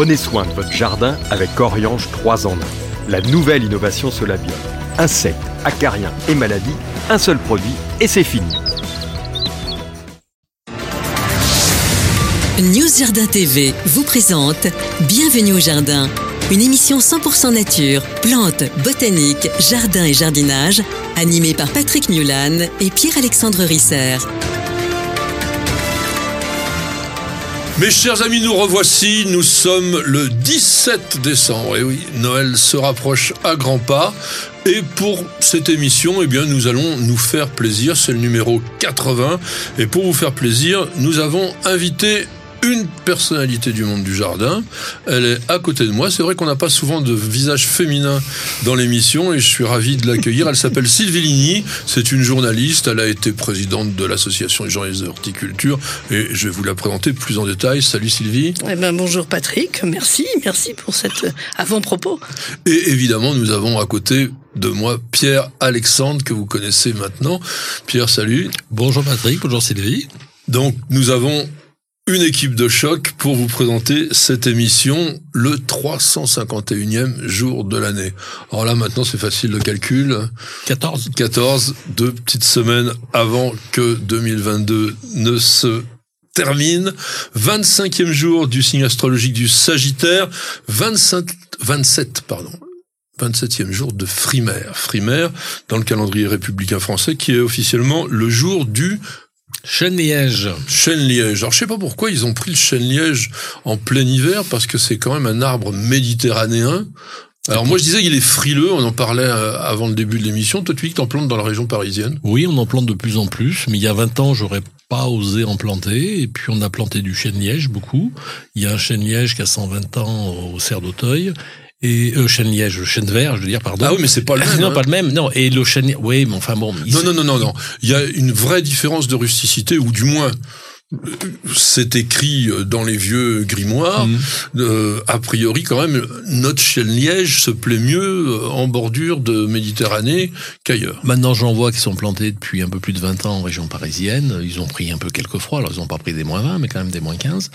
Prenez soin de votre jardin avec Oriange 3 en 1. La nouvelle innovation Solabio. Insectes, acariens et maladies, un seul produit et c'est fini. News Jardin TV vous présente Bienvenue au Jardin, une émission 100% nature, plantes, botanique, jardin et jardinage, animée par Patrick Mulan et Pierre-Alexandre Risser. Mes chers amis, nous revoici. Nous sommes le 17 décembre. Et oui, Noël se rapproche à grands pas. Et pour cette émission, eh bien, nous allons nous faire plaisir. C'est le numéro 80. Et pour vous faire plaisir, nous avons invité une personnalité du monde du jardin. Elle est à côté de moi. C'est vrai qu'on n'a pas souvent de visage féminin dans l'émission et je suis ravi de l'accueillir. Elle s'appelle Sylvie Ligny. C'est une journaliste. Elle a été présidente de l'association des journalistes d'horticulture et je vais vous la présenter plus en détail. Salut Sylvie. Eh ben, bonjour Patrick. Merci. Merci pour cet avant-propos. Et évidemment, nous avons à côté de moi Pierre Alexandre que vous connaissez maintenant. Pierre, salut. Bonjour Patrick. Bonjour Sylvie. Donc, nous avons une équipe de choc pour vous présenter cette émission, le 351e jour de l'année. Alors là, maintenant, c'est facile le calcul. 14. 14, deux petites semaines avant que 2022 ne se termine. 25e jour du signe astrologique du Sagittaire. 25, 27, pardon. 27e jour de Frimaire. Frimaire, dans le calendrier républicain français, qui est officiellement le jour du Chêne-liège. Chêne-liège. Alors je sais pas pourquoi ils ont pris le chêne-liège en plein hiver, parce que c'est quand même un arbre méditerranéen. Alors moi je disais qu'il est frileux, on en parlait euh, avant le début de l'émission. Toi tu dis que t'en plantes dans la région parisienne Oui, on en plante de plus en plus, mais il y a 20 ans j'aurais pas osé en planter, et puis on a planté du chêne-liège beaucoup. Il y a un chêne-liège qui a 120 ans au cerf d'Auteuil, et euh, chêne liège, chêne vert, je veux dire, pardon. Ah oui, mais c'est pas le même. non, hein. pas le même. Non, et le chêne, oui, mais enfin bon. Non, non, non, non, non. Il y a une vraie différence de rusticité, ou du moins, c'est écrit dans les vieux grimoires. Mhm. Euh, a priori, quand même, notre chêne liège se plaît mieux en bordure de Méditerranée qu'ailleurs. Maintenant, j'en vois qui sont plantés depuis un peu plus de 20 ans en région parisienne. Ils ont pris un peu quelques froids. Alors, ils n'ont pas pris des moins 20, mais quand même des moins 15.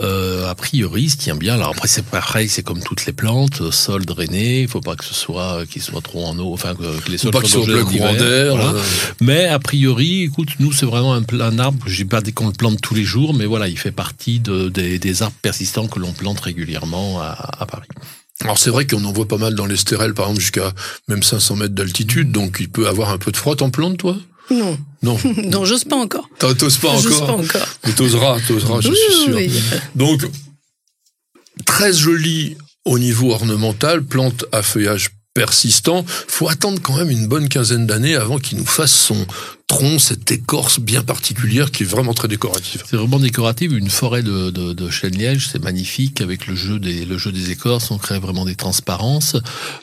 Euh, a priori, se tient bien. Alors après, c'est pareil, c'est comme toutes les plantes, euh, sol drainé. Il faut pas que ce soit, qu'il soit trop en eau, enfin que, les sols pas que ce soient soit plein courant d'air. voilà. euh, Mais a priori, écoute, nous c'est vraiment un, pl- un arbre. J'ai pas qu'on le plante tous les jours, mais voilà, il fait partie de, des, des arbres persistants que l'on plante régulièrement à, à Paris. Alors c'est vrai qu'on en voit pas mal dans les stérelles, par exemple, jusqu'à même 500 mètres d'altitude, donc il peut avoir un peu de froid. T'en plantes, toi? Non, Non. non, j'ose pas encore. T'oses pas J'ose encore pas encore. Mais t'oseras, t'oseras, je Oui, suis sûr. oui. Donc, très joli au niveau ornemental, plante à feuillage persistant. Faut attendre quand même une bonne quinzaine d'années avant qu'il nous fasse son tronc, cette écorce bien particulière qui est vraiment très décorative. C'est vraiment décoratif. Une forêt de, de, de chêne liège, c'est magnifique avec le jeu des le jeu des écorces. On crée vraiment des transparences.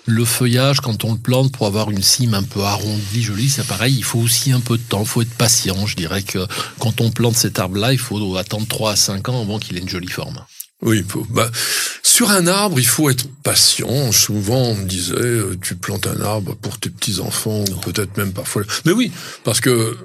Le feuillage, quand on le plante pour avoir une cime un peu arrondie, jolie, c'est pareil. Il faut aussi un peu de temps. Il faut être patient. Je dirais que quand on plante cet arbre-là, il faut attendre 3 à 5 ans avant qu'il ait une jolie forme. Oui, faut, bah, sur un arbre, il faut être patient. Souvent, on me disait, euh, tu plantes un arbre pour tes petits-enfants, ou peut-être même parfois. Mais oui, parce que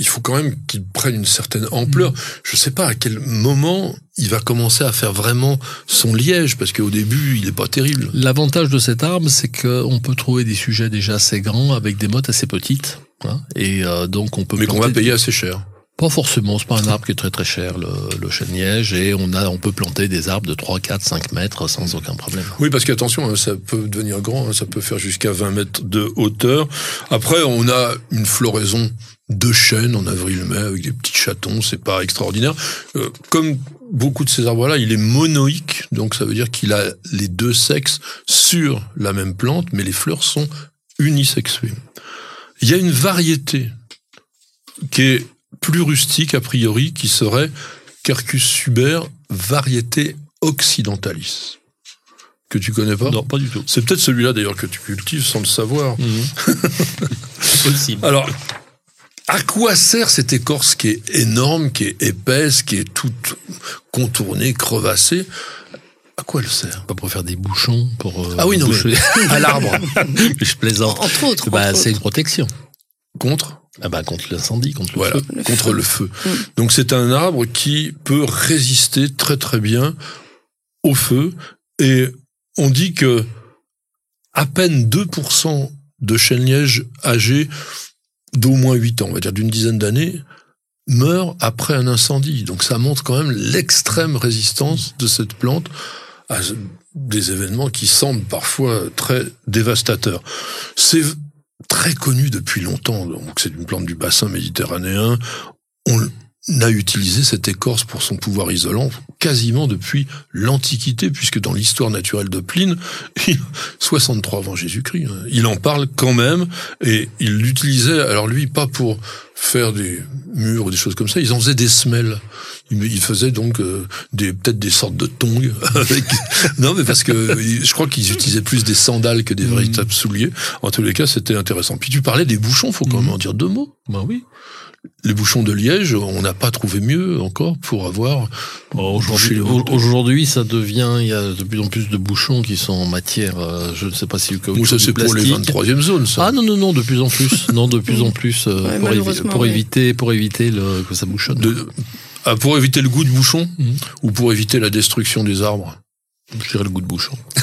il faut quand même qu'il prenne une certaine ampleur. Je sais pas à quel moment il va commencer à faire vraiment son liège, parce qu'au début, il est pas terrible. L'avantage de cet arbre, c'est qu'on peut trouver des sujets déjà assez grands avec des mottes assez petites. hein. et euh, donc on peut Mais qu'on va payer assez cher. Pas forcément, c'est pas un arbre qui est très très cher, le, le chêne liège, et on a, on peut planter des arbres de 3, 4, 5 mètres sans aucun problème. Oui, parce qu'attention, hein, ça peut devenir grand, hein, ça peut faire jusqu'à 20 mètres de hauteur. Après, on a une floraison de chênes en avril-mai avec des petits chatons, c'est pas extraordinaire. Euh, comme beaucoup de ces arbres-là, il est monoïque, donc ça veut dire qu'il a les deux sexes sur la même plante, mais les fleurs sont unisexuées. Il y a une variété qui est plus rustique a priori, qui serait Quercus suber, variété occidentalis. Que tu connais pas? Non, pas du tout. C'est peut-être celui-là d'ailleurs que tu cultives sans le savoir. Possible. Alors, à quoi sert cette écorce qui est énorme, qui est épaisse, qui est toute contournée, crevassée? À quoi elle sert? Pas pour faire des bouchons, pour euh, Ah oui, non, mais-. À l'arbre. Je plaisante. Entre autres. Bah, c'est une protection. Contre? Ah bah, contre l'incendie, contre le Voilà, feu. Le contre feu. le feu. Mm. Donc c'est un arbre qui peut résister très très bien au feu et on dit que à peine 2% de chênes lièges âgés d'au moins 8 ans, on va dire d'une dizaine d'années, meurent après un incendie. Donc ça montre quand même l'extrême résistance de cette plante à des événements qui semblent parfois très dévastateurs. C'est très connu depuis longtemps, donc c'est une plante du bassin méditerranéen. On a utilisé cette écorce pour son pouvoir isolant quasiment depuis l'Antiquité, puisque dans l'histoire naturelle de Pline, 63 avant Jésus-Christ, hein, il en parle quand même, et il l'utilisait, alors lui, pas pour faire des murs ou des choses comme ça, ils en faisaient des semelles. Il faisait donc euh, des peut-être des sortes de tongs avec non mais parce que je crois qu'ils utilisaient plus des sandales que des mmh. véritables souliers. En tous les cas, c'était intéressant. Puis tu parlais des bouchons, faut quand même mmh. en dire deux mots. Ben oui les bouchons de Liège, on n'a pas trouvé mieux encore pour avoir. Aujourd'hui, ça devient, il y a de plus en plus de bouchons qui sont en matière, euh, je ne sais pas si le caoutchouc. ça c'est pour les 23e zones, ça. Ah non non non, de plus en plus, non de plus en plus euh, pour, éviter pour éviter le, que ça bouchonne. Ah, pour éviter le goût de bouchon mhm. ou pour éviter la destruction des arbres? Je dirais le goût de bouchon.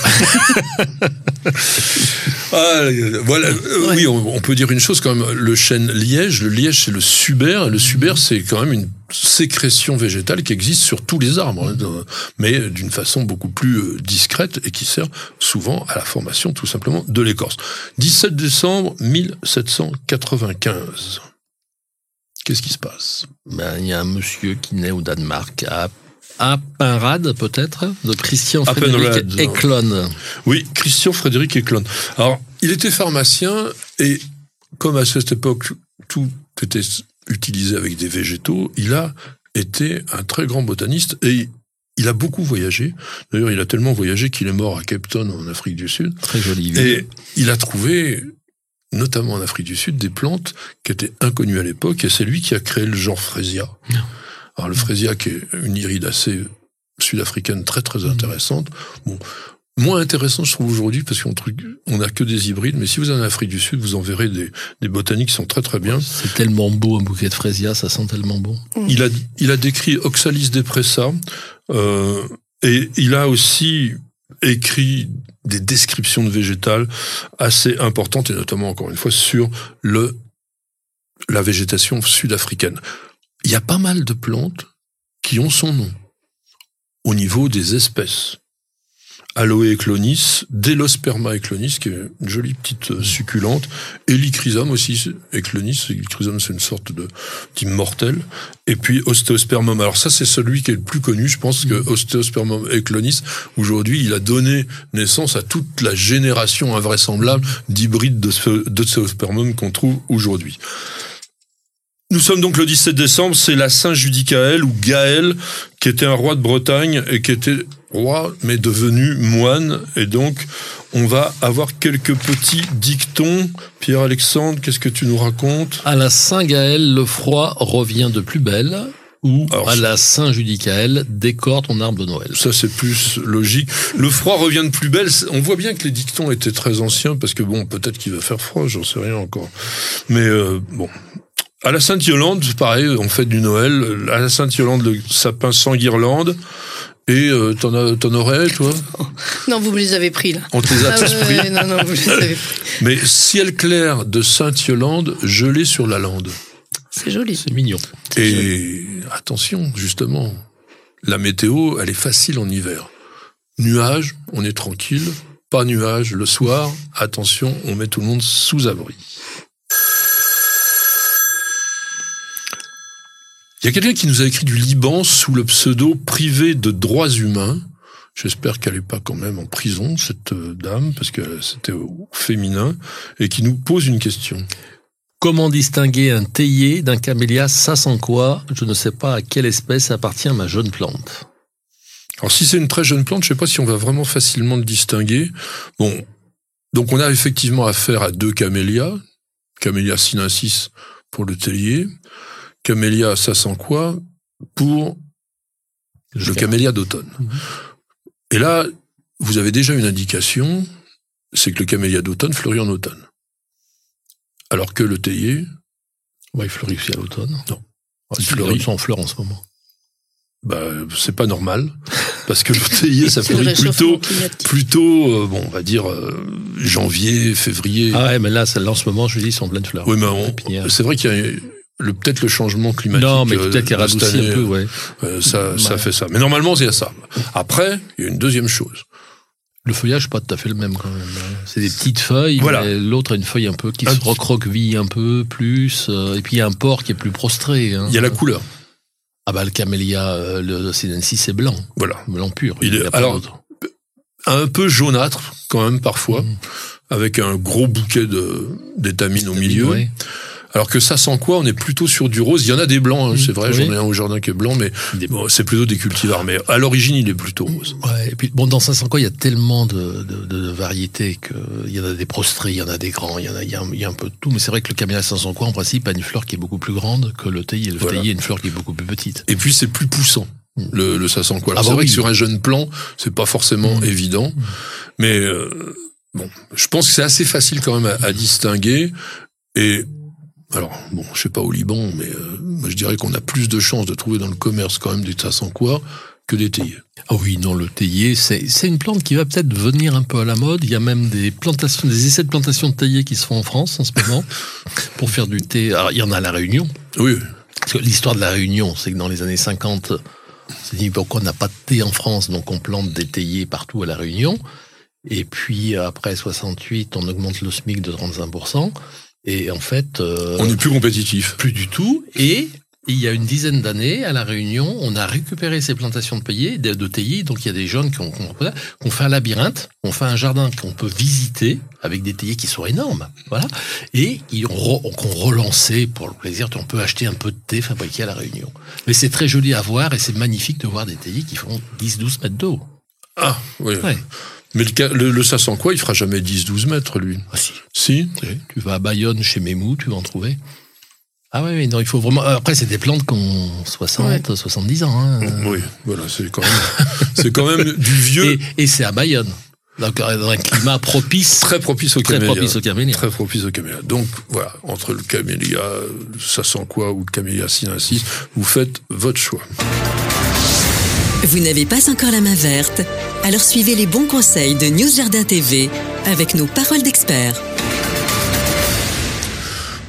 ah, voilà. Euh, oui, on, peut dire une chose quand même. Le chêne liège, le liège, c'est le suber. le suber, c'est quand même une sécrétion végétale qui existe sur tous les arbres, hein, mais d'une façon beaucoup plus euh, discrète et qui sert souvent à la formation tout simplement de l'écorce. 17 décembre 1795. Qu'est-ce qui se passe? Ben, Il y a un monsieur qui naît au Danemark à Appenrad, peut-être, de Christian Frédéric Eklund. Oui, Christian Frédéric Eklund. Alors, il était pharmacien et comme à cette époque, tout était utilisé avec des végétaux, il a été un très grand botaniste et il a beaucoup voyagé. D'ailleurs, il a tellement voyagé qu'il est mort à Cape Town, en Afrique du Sud. Très joli. Et il a trouvé, notamment en Afrique du Sud, des plantes qui étaient inconnues à l'époque, et c'est lui qui a créé le genre Frésia. Alors le frésia qui est une iridacée sud-africaine très très mmh. intéressante. Bon, moins intéressant je trouve aujourd'hui parce qu'on on a que des hybrides, mais si vous allez en Afrique du Sud, vous en verrez des, des botaniques qui sont très très bien. C'est tellement beau un bouquet de frésia, ça sent tellement bon. Mmh. Il a il a décrit Oxalis depressa euh, et il a aussi écrit des descriptions de végétales assez importantes et notamment encore une fois sur le la végétation sud-africaine il y a pas mal de plantes qui ont son nom au niveau des espèces. Aloe eclonis, Delosperma eclonis, qui est une jolie petite euh, succulente, Helichrysum aussi, eclonis, Helichrysum c'est une sorte de d'immortel, et puis Osteospermum. Alors ça c'est celui qui est le plus connu, je pense que Osteospermum eclonis, aujourd'hui il a donné naissance à toute la génération invraisemblable d'hybrides d'Osteospermum qu'on trouve aujourd'hui. Nous sommes donc le 17 décembre, c'est la Saint Judicaël ou Gaël, qui était un roi de Bretagne et qui était roi, mais devenu moine. Et donc, on va avoir quelques petits dictons. Pierre-Alexandre, qu'est-ce que tu nous racontes? À la Saint Gaël, le froid revient de plus belle. Ou à la Saint Judicaël, décore ton arbre de Noël? Ça, c'est plus logique. Le froid revient de plus belle. On voit bien que les dictons étaient très anciens, parce que bon, peut-être qu'il va faire froid, j'en sais rien encore. Mais euh, bon, à la Sainte-Yolande, pareil, on fait du Noël. À la Sainte-Yolande, le sapin sans guirlande. Et euh, t'en, aurais, toi? Non, vous me les avez pris, là. On te les a ah tous pris Non, non, vous les avez pris. Mais ciel clair de Sainte-Yolande, gelé sur la lande. C'est joli. C'est mignon. Et attention, justement, la météo, elle est facile en hiver. Nuages, on est tranquille. Pas nuage le soir, attention, on met tout le monde sous abri. Il y a quelqu'un qui nous a écrit du Liban sous le pseudo privé de droits humains. J'espère qu'elle n'est pas quand même en prison, cette euh, dame, parce que c'était au féminin, et qui nous pose une question. Comment distinguer un théier d'un camélia Ça sent quoi Je ne sais pas à quelle espèce appartient ma jeune plante. Alors si c'est une très jeune plante, je ne sais pas si on va vraiment facilement le distinguer. Bon, donc on a effectivement affaire à deux camélias, camélia sinensis pour le théier, camélia, ça sent quoi pour le camélia d'automne. Mhm. Et là, vous avez déjà une indication, c'est que le camélia d'automne fleurit en automne. Alors que le théier... Ouais, il fleurit aussi à l'automne. Non. il fleurit en fleurs en ce moment. bah, c'est pas normal parce que le théier ça fleurit plutôt plutôt euh, bon on va dire euh, janvier février Ah ouais, mais là, celle-là, en ce moment, je dis, ils sont en pleine fleur. oui mais c'est vrai qu'il y a le peut-être le changement climatique Non, mais euh, peut-être année, un peu, ouais. euh, ça ça fait ça mais normalement il y a ça après il y a une deuxième chose Le feuillage, c'est pas tout à fait le même quand même. hein. C'est des petites feuilles. Voilà. L'autre a une feuille un peu qui Un se recroqueville un peu plus. euh, et puis il y a un port qui est plus prostré. hein. il y a la couleur Ah bah le camélia, euh, le sinensis, c'est blanc. voilà Blanc pur. Il est- alors, un peu jaunâtre quand même parfois Mhm. avec un gros bouquet de d'étamines au milieu Ouais. Alors que ça sent quoi on est plutôt sur du rose il y en a des blancs hein, Mhm. c'est vrai Oui. j'en ai un au jardin qui est blanc mais bon, c'est plutôt des cultivars mais à l'origine il est plutôt rose Ouais, et puis bon, dans 500 quoi, il y a tellement de, de, de variétés que il y en a des prostrés, il y en a des grands, il y en a, il y a, un, il y a un peu de tout. Mais c'est vrai que le camélia 500 quoi, en principe, a une fleur qui est beaucoup plus grande que le théier. Le Voilà. théier a une fleur qui est beaucoup plus petite. Et puis c'est plus poussant. Le, le ça sent quoi. Alors, Ah c'est bah vrai oui. que sur un jeune plant, c'est pas forcément Mm. évident, mais euh, bon, je pense que c'est assez facile quand même à, à distinguer. Et alors bon, je sais pas au Liban, mais euh, moi je dirais qu'on a plus de chances de trouver dans le commerce quand même des ça sent quoi que des théiers. Ah oui, non, le théier, c'est c'est une plante qui va peut-être venir un peu à la mode. Il y a même des plantations, des essais de plantation de théier qui se font en France en ce moment pour faire du thé. Alors, il y en a à la Réunion. Oui, Parce que l'histoire de la Réunion, c'est que dans les années 50, on s'est dit pourquoi on n'a pas de thé en France, donc on plante des théiers partout à la Réunion. Et puis après 68, on augmente le SMIC de 35%. Et en fait, euh, on est plus compétitif. plus du tout. Et il y a une dizaine d'années, à La Réunion, on a récupéré ces plantations de théiers, de, de théiers. Donc il y a des jeunes qui ont, qui fait un labyrinthe, on fait un jardin qu'on peut visiter avec des théiers qui sont énormes. Voilà. Et ils ont, relancé pour le plaisir. On peut acheter un peu de thé fabriqué à La Réunion. Mais c'est très joli à voir et c'est magnifique de voir des théiers qui font 10-12 mètres d'eau. Ah oui. Ouais. Mais le, le, le ça sent quoi Il fera jamais 10-12 mètres lui. Ah, si. Si. Tu vas à Bayonne chez Mémou, tu vas en trouver. Ah oui, oui, non, il faut vraiment. Après, c'est des plantes qui ont 60, 70 ans. hein. Oui, voilà, c'est quand même, c'est quand même du vieux, Et, et c'est à Bayonne. Donc, euh, dans un climat propice, très propice au très camélia. propice au camélia. Très propice au camélia. Donc voilà, entre le camélia, ça sent quoi, ou le camélia sinensis, vous faites votre choix. Vous n'avez pas encore la main verte? Alors suivez les bons conseils de News Jardin TV avec nos paroles d'experts.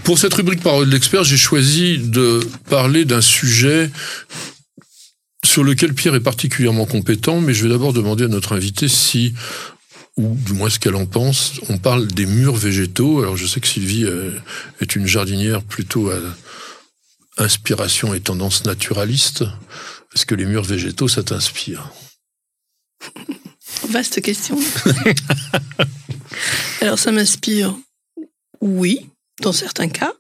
Pour cette rubrique Parole de l'expert, j'ai choisi de parler d'un sujet sur lequel Pierre est particulièrement compétent, mais je vais d'abord demander à notre invité si, ou du moins ce qu'elle en pense, on parle des murs végétaux. Alors je sais que Sylvie euh, est une jardinière plutôt à inspiration et tendance naturaliste. Est-ce que les murs végétaux, ça t'inspire Vaste question. Alors ça m'inspire, oui, dans certains cas,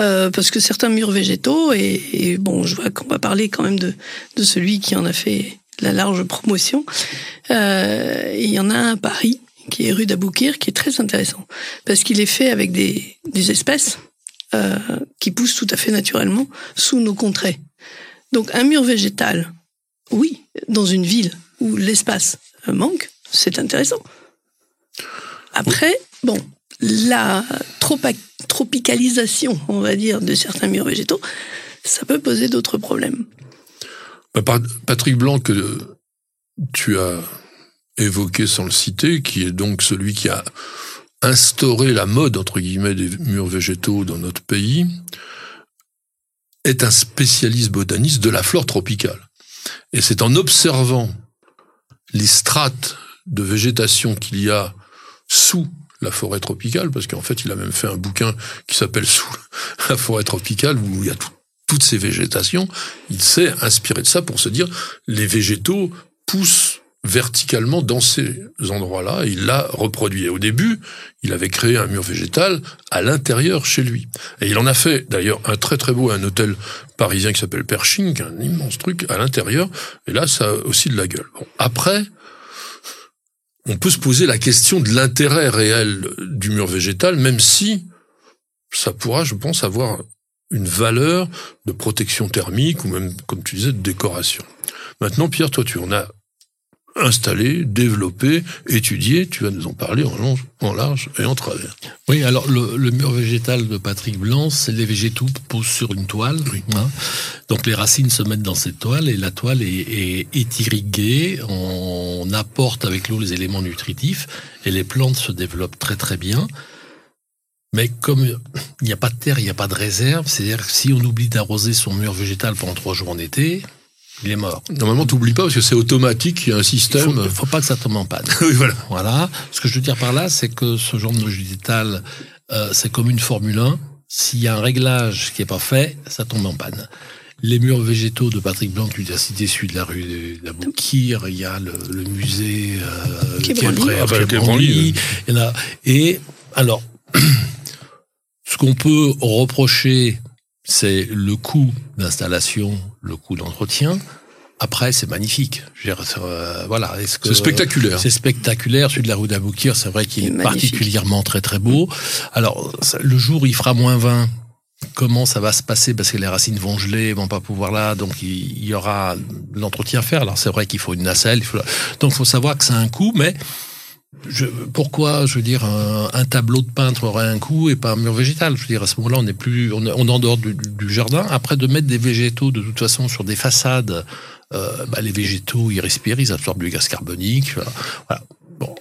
euh, parce que certains murs végétaux, et, bon, je vois qu'on va parler quand même de, de celui qui en a fait la large promotion. Euh, il y en a un à Paris, qui est rue d'Aboukir, qui est très intéressant, parce qu'il est fait avec des, des espèces euh, qui poussent tout à fait naturellement sous nos contrées. Donc un mur végétal, oui, dans une ville où l'espace manque, c'est intéressant. Après, bon, la tropicalisation, on va dire, de certains murs végétaux, ça peut poser d'autres problèmes. Par- Patrick Blanc, que tu as évoqué sans le citer, qui est donc celui qui a instauré la mode, entre guillemets, des murs végétaux dans notre pays, est un spécialiste botaniste de la flore tropicale. Et c'est en observant les strates de végétation qu'il y a sous la forêt tropicale, parce qu'en fait, il a même fait un bouquin qui s'appelle Sous la forêt tropicale, où il y a tout- toutes ces végétations, il s'est inspiré de ça pour se dire les végétaux poussent verticalement dans ces endroits-là il l'a reproduit. Et au début, il avait créé un mur végétal à l'intérieur chez lui. Et il en a fait d'ailleurs un très très beau, un hôtel parisien qui s'appelle Pershing, un immense truc à l'intérieur. Et là, ça a aussi de la gueule. Après, on peut se poser la question de l'intérêt réel du mur végétal, même si ça pourra, je pense, avoir une valeur de protection thermique ou même, comme tu disais, de décoration. Maintenant, Pierre, toi, tu en as installé, développé, étudié. Tu vas nous en parler en long, en large et en travers. Oui, alors le, mur végétal de Patrick Blanc, c'est les végétaux posent sur une toile. Hein. Donc les racines se mettent dans cette toile et la toile est, est irriguée. On apporte avec l'eau les éléments nutritifs et les plantes se développent très très bien. Mais comme il n'y a pas de terre, il n'y a pas de réserve, c'est-à-dire que si on oublie d'arroser son mur végétal pendant trois jours en été, il est mort. Normalement, tu n'oublies pas parce que c'est automatique, il y a un système. Il ne faut, pas que ça tombe en panne. oui, voilà. Voilà. Ce que je veux dire par là, c'est que ce genre de végétal, euh, c'est comme une Formule 1. S'il y a un réglage qui n'est pas fait, ça tombe en panne. Les murs végétaux de Patrick Blanc, tu as cité celui de la rue de la Bouquire, il y a le, musée euh, qui est prêt, ah bah, il y en a. Et alors, ce qu'on peut reprocher, c'est le coût d'installation, le coût d'entretien. Après, c'est magnifique. Euh, voilà. C'est spectaculaire. C'est spectaculaire. Celui de la rue d'Aboukir, c'est vrai qu'il est, particulièrement très très beau. Alors, le jour où il fera moins 20, comment ça va se passer? Parce que les racines vont geler, vont pas pouvoir là, donc il, y aura l'entretien à faire. Alors, c'est vrai qu'il faut une nacelle. Il faut... Donc, il faut savoir que c'est un coût, mais pourquoi, je veux dire, un, tableau de peintre aurait un coût et pas un mur végétal? Je veux dire, à ce moment-là, on n'est plus, on, est en dehors du, jardin. Après, de mettre des végétaux, de toute façon, sur des façades, euh, bah, les végétaux, ils respirent, ils absorbent du gaz carbonique. Voilà. Bon,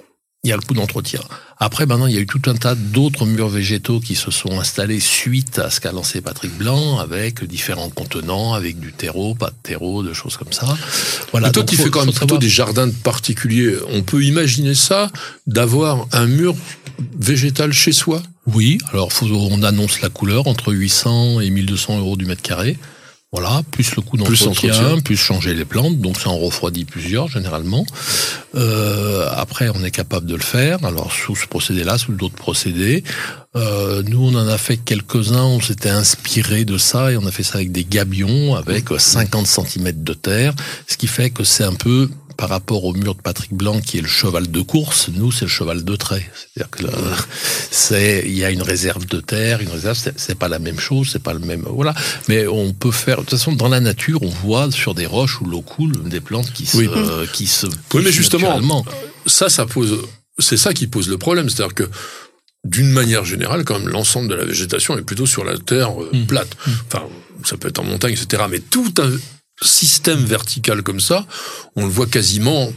il y a le coût d'entretien. Après, maintenant, il y a eu tout un tas d'autres murs végétaux qui se sont installés suite à ce qu'a lancé Patrick Blanc, avec différents contenants, avec du terreau, pas de terreau, de choses comme ça. Voilà. toi, tu fais quand même plutôt des jardins particuliers. On peut imaginer ça, d'avoir un mur végétal chez soi? Oui. Alors, on annonce la couleur entre 800 et 1200 euros du mètre carré. Voilà, plus le coût d'entretien, plus, changer les plantes, donc ça en refroidit plusieurs généralement. Euh, après, on est capable de le faire, alors sous ce procédé-là, sous d'autres procédés. Euh, nous, on en a fait quelques-uns, on s'était inspiré de ça et on a fait ça avec des gabions, avec 50 cm de terre, ce qui fait que c'est un peu par rapport au mur de Patrick Blanc qui est le cheval de course, nous c'est le cheval de trait. C'est-à-dire que c'est il y a une réserve de terre, une réserve c'est pas la même chose, c'est pas le même voilà. Mais on peut faire de toute façon dans la nature on voit sur des roches où l'eau coule des plantes qui se qui se Oui mais justement ça ça pose c'est ça qui pose le problème, c'est-à-dire que d'une manière générale, quand même, l'ensemble de la végétation est plutôt sur la terre euh, mmh. plate. Mmh. Enfin, ça peut être en montagne, etc. Mais tout un, système vertical comme ça, on le voit quasiment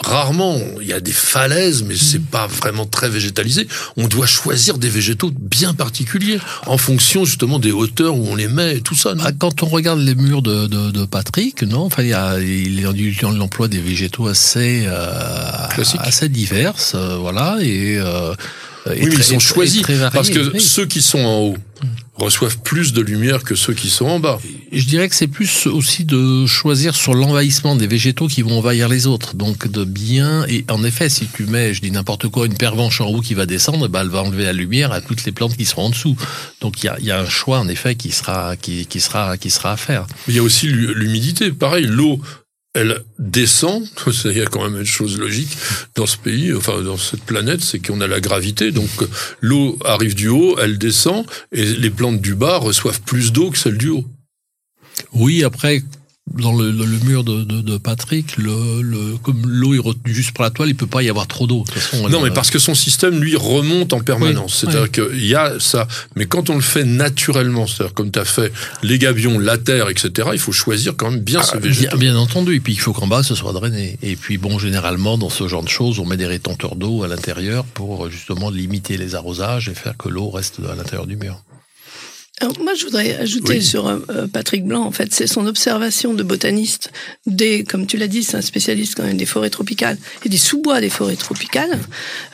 rarement. Il y a des falaises, mais c'est mm. pas vraiment très végétalisé. On doit choisir des végétaux bien particuliers en fonction justement des hauteurs où on les met et tout ça. Ah, quand on regarde les murs de, de, de Patrick, non, enfin il y a il l'emploi des végétaux assez euh, assez diverses, euh, voilà et euh, oui, mais ils sont choisis parce que ceux qui sont en haut mm reçoivent plus de lumière que ceux qui sont en bas. Je dirais que c'est plus aussi de choisir sur l'envahissement des végétaux qui vont envahir les autres. Donc de bien, et en effet, si tu mets, je dis n'importe quoi, une pervenche en haut qui va descendre, bah, elle va enlever la lumière à toutes les plantes qui seront en dessous. Donc il y a, y a, un choix en effet qui sera, qui, qui, sera, qui sera à faire. Il y a aussi l'humidité. Pareil, l'eau elle descend, a quand même une chose logique dans ce pays, enfin dans cette planète, c'est qu'on a la gravité, donc l'eau arrive du haut, elle descend, et les plantes du bas reçoivent plus d'eau que celles du haut. Oui, après, dans le, mur de, de, Patrick, le, le, comme l'eau est retenue juste par la toile, il peut pas y avoir trop d'eau. Non, mais parce que son système, lui, remonte en permanence. c'est-à-dire qu'il y a ça. Mais quand on le fait naturellement, c'est-à-dire comme tu as fait les gabions, la terre, etc., il faut choisir quand même bien ce ah, végétal. Bien, entendu. Et puis, il faut qu'en bas, ce soit drainé. Et puis, bon, généralement, dans ce genre de choses, on met des rétenteurs d'eau à l'intérieur pour justement limiter les arrosages et faire que l'eau reste à l'intérieur du mur. Alors moi, je voudrais ajouter sur euh, Patrick Blanc, en fait, c'est son observation de botaniste des, comme tu l'as dit, c'est un spécialiste quand même des forêts tropicales et des sous-bois des forêts tropicales.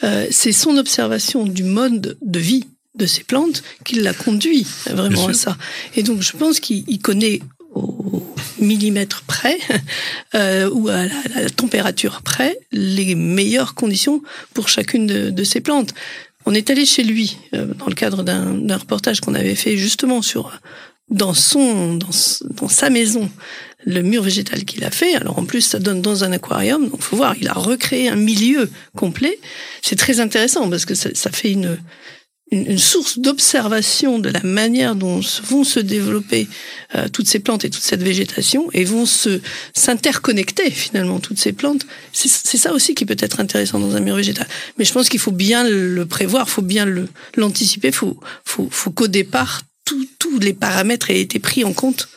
Euh, c'est son observation du mode de vie de ces plantes qui l'a conduit vraiment à ça. Et donc, je pense qu'il connaît au millimètre près euh, ou à la, température près les meilleures conditions pour chacune de, de ces plantes. On est allé chez lui euh, dans le cadre d'un reportage qu'on avait fait justement sur dans son dans, sa maison le mur végétal qu'il a fait. Alors en plus ça donne dans un aquarium, donc faut voir, il a recréé un milieu complet. C'est très intéressant parce que ça, fait une une, source d'observation de la manière dont vont se développer euh, toutes ces plantes et toute cette végétation et vont se s'interconnecter finalement toutes ces plantes. C'est ça aussi qui peut être intéressant dans un mur végétal. Mais je pense qu'il faut bien le prévoir, faut bien l'anticiper, faut faut faut qu'au départ tous les paramètres aient été pris en compte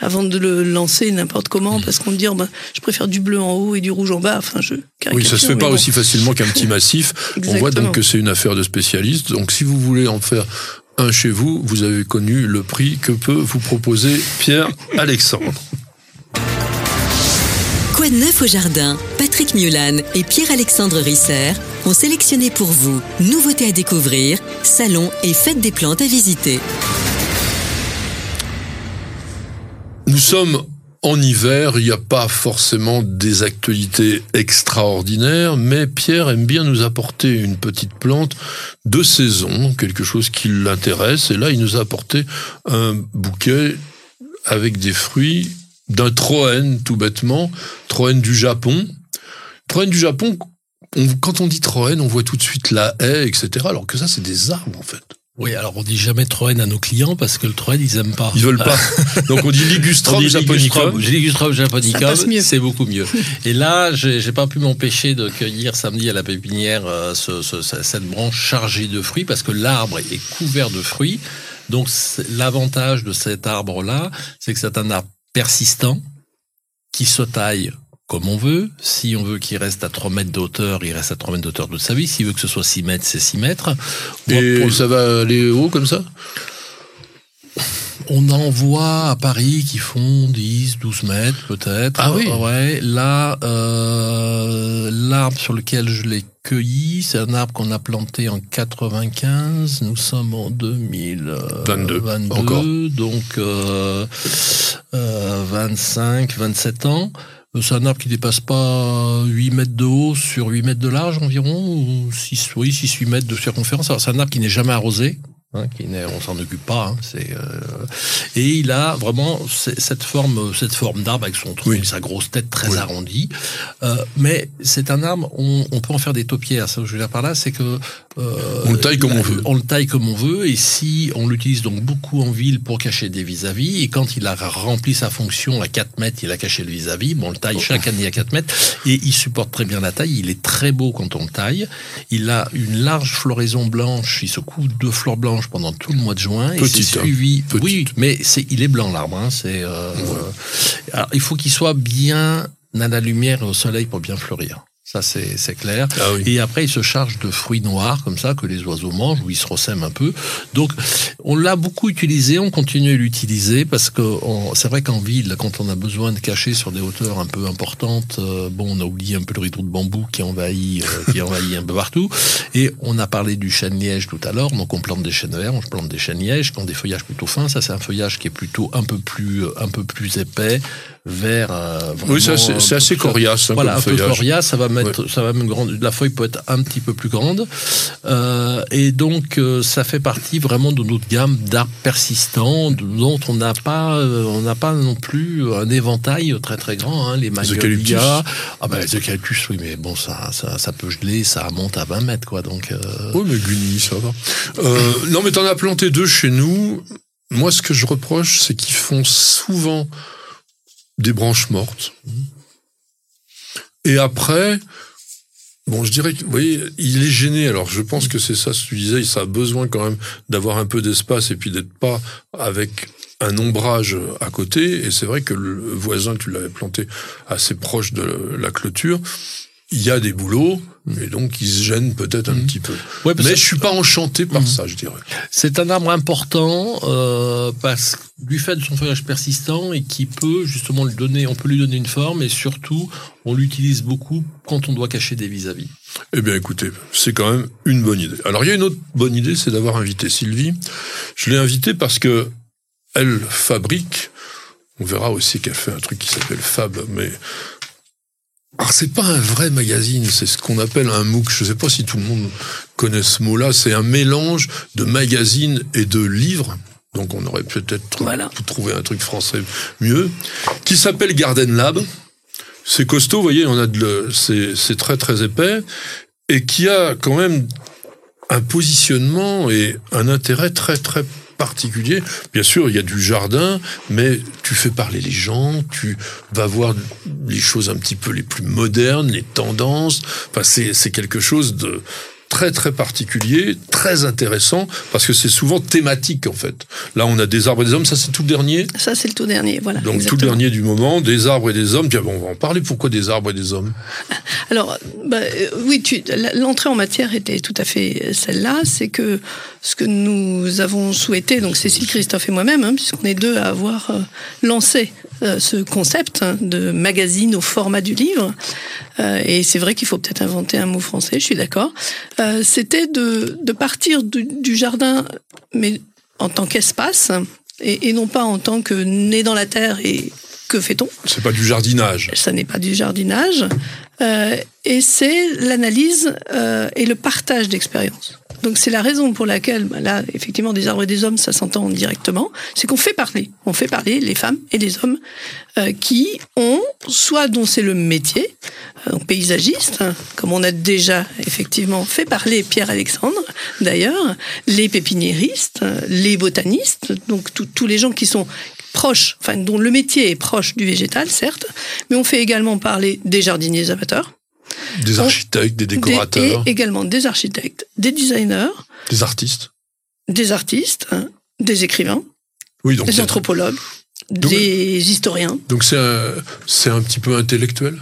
avant de le lancer n'importe comment parce qu'on dit oh ben, je préfère du bleu en haut et du rouge en bas. Enfin je Oui, ça se fait pas bon. aussi facilement qu'un petit massif. On voit donc que c'est une affaire de spécialistes. Donc si vous voulez en faire un chez vous, vous avez connu le prix que peut vous proposer Pierre Alexandre. Quoi de neuf au jardin? Patrick Mulan et Pierre-Alexandre Risser ont sélectionné pour vous nouveautés à découvrir, salons et fêtes des plantes à visiter. Nous sommes en hiver, il n'y a pas forcément des actualités extraordinaires, mais Pierre aime bien nous apporter une petite plante de saison, quelque chose qui l'intéresse. Et là, il nous a apporté un bouquet avec des fruits d'un troène, tout bêtement, troène du Japon. Troène du Japon, on- quand on dit troène, on voit tout de suite la haie, etc. Alors que ça, c'est des arbres, en fait. Oui, alors on dit jamais Troène à nos clients parce que le Troène, ils aiment pas. Ils veulent pas. Donc on dit ligustrum japonicum. Ligustrum, japonicum, c'est beaucoup mieux. Et là, j'ai j'ai pas pu m'empêcher de cueillir samedi à la pépinière euh, ce- ce- ce- cette branche chargée de fruits parce que l'arbre est couvert de fruits. Donc l'avantage de cet arbre-là, c'est que c'est un arbre persistant qui se taille comme on veut. Si on veut qu'il reste à 3 mètres de hauteur, il reste à 3 mètres de hauteur de sa vie. S'il veut que ce soit 6 mètres, c'est 6 mètres. Et pour- ça va aller haut comme ça? On en voit à Paris qui font 10, 12 mètres peut-être. Ah oui. Ouais. Là, euh, l'arbre sur lequel je l'ai cueilli, c'est un arbre qu'on a planté en 95. Nous sommes en 2022. 22, encore. Donc, euh, euh, 25, 27 ans. Euh, C'est un arbre qui dépasse pas 8 mètres de haut sur 8 mètres de large environ, ou 6, oui, 6, 8 mètres de circonférence. C'est un arbre qui n'est jamais arrosé. Hein, qui n'est, on s'en occupe pas. Hein, c'est, euh, et il a vraiment cette forme, cette forme d'arbre avec son tronc Oui. sa grosse tête très Oui. arrondie. Euh, mais c'est un arbre, on, on peut en faire des taupières. Ça, que je veux dire par là, c'est que euh, On le taille comme on veut. On le taille comme on veut, et si on l'utilise donc beaucoup en ville pour cacher des vis-à-vis, et quand il a rempli sa fonction à 4 mètres, il a caché le vis-à-vis, bon, on le taille chaque année à 4 mètres, et il supporte très bien la taille, il est très beau quand on le taille, il a une large floraison blanche, il se couvre de fleurs blanches pendant tout le mois de juin, et Petite, c'est hein. suivi, oui, mais c'est, il est blanc l'arbre, hein, c'est, euh, alors, il faut qu'il soit bien à la lumière et au soleil pour bien fleurir. Ça, c'est, clair. Ah oui. Et après, il se charge de fruits noirs, comme ça, que les oiseaux mangent, où il se ressème un peu. Donc, on l'a beaucoup utilisé, on continue à l'utiliser, parce que c'est vrai qu'en ville, quand on a besoin de cacher sur des hauteurs un peu importantes, euh, bon, on a oublié un peu le rideau de bambou qui envahit, euh, qui envahit un peu partout. Et on a parlé du chêne-liège tout à l'heure, donc on plante des chênes verts, on plante des chênes-lièges, qui ont des feuillages plutôt fins. Ça, c'est un feuillage qui est plutôt un peu plus, euh, un peu plus épais, vert. euh, Oui, vraiment c'est assez coriace hein, voilà, un comme peu feuillage. coriace, ça va mettre, ça va même grande. La feuille peut être un petit peu plus grande, euh, et donc euh, ça fait partie vraiment de notre gamme d'arbres persistants, dont on n'a pas, euh, on n'a pas non plus un éventail très très grand. Hein, les magnolias, ah ben les eucalyptus, oui, mais bon, ça, ça, ça peut geler, ça monte à 20 mètres, quoi. Donc, euh, Oui, mais Guni, ça va. Euh, non, mais t'en as planté deux chez nous. Moi, ce que je reproche, c'est qu'ils font souvent des branches mortes. Et après, bon, je dirais que, vous voyez, il est gêné. Alors, je pense que c'est ça, ce que tu disais, ça a besoin quand même d'avoir un peu d'espace et puis d'être pas avec un ombrage à côté. Et c'est vrai que le voisin, tu l'avais planté assez proche de la clôture. Il y a des boulots, et donc il se gêne peut-être un Mhm. petit peu. ouais, Mais que je suis pas enchanté par Mhm. ça, je dirais. c'est un arbre important euh, parce du fait de son feuillage persistant et qui peut justement lui donner, on peut lui donner une forme et surtout on l'utilise beaucoup quand on doit cacher des vis-à-vis. Eh bien, écoutez, c'est quand même une bonne idée. Alors, il y a une autre bonne idée, c'est d'avoir invité Sylvie. Je l'ai invitée parce que elle fabrique. On verra aussi qu'elle fait un truc qui s'appelle Fab, mais alors c'est pas un vrai magazine, c'est ce qu'on appelle un MOOC. Je sais pas si tout le monde connaît ce mot-là. C'est un mélange de magazine et de livres. Donc on aurait peut-être Voilà. trouvé un truc français mieux, qui s'appelle Garden Lab. C'est costaud, vous voyez, on a de c'est très très épais et qui a quand même un positionnement et un intérêt très très particulier. Bien sûr, il y a du jardin, mais tu fais parler les gens, tu vas voir les choses un petit peu les plus modernes, les tendances. Enfin, c'est quelque chose de très très particulier, très intéressant, parce que c'est souvent thématique en fait. Là, on a des arbres et des hommes, ça c'est tout le dernier. Ça c'est le tout dernier, voilà. Donc tout le dernier du moment, des arbres et des hommes. Puis bon, on va en parler. Pourquoi des arbres et des hommes? Alors, bah, euh, oui, l'entrée en matière était tout à fait celle-là. C'est que ce que nous avons souhaité, donc Cécile, Christophe et moi-même, hein, puisqu'on est deux à avoir euh, lancé euh, ce concept hein, de magazine au format du livre, euh, et c'est vrai qu'il faut peut-être inventer un mot français, je suis d'accord, euh, c'était de, de partir du, du, jardin, mais en tant qu'espace, et, et, non pas en tant que né dans la terre et que fait-on C'est pas du jardinage. Ça n'est pas du jardinage, euh, et c'est l'analyse et le partage d'expériences. Donc c'est la raison pour laquelle, bah, là, effectivement, des arbres et des hommes, ça s'entend directement, c'est qu'on fait parler, on fait parler les femmes et les hommes euh, qui ont, soit dont c'est le métier, euh, paysagiste, hein, comme on a déjà effectivement fait parler Pierre-Alexandre, d'ailleurs, les pépiniéristes, les botanistes, donc tous les gens qui sont proches, enfin dont le métier est proche du végétal, certes, mais on fait également parler des jardiniers amateurs, des architectes, des décorateurs. et également des architectes, des designers. Des artistes. Des artistes, hein, des écrivains. Oui, donc des anthropologues, des historiens. Donc c'est un, c'est un petit peu intellectuel?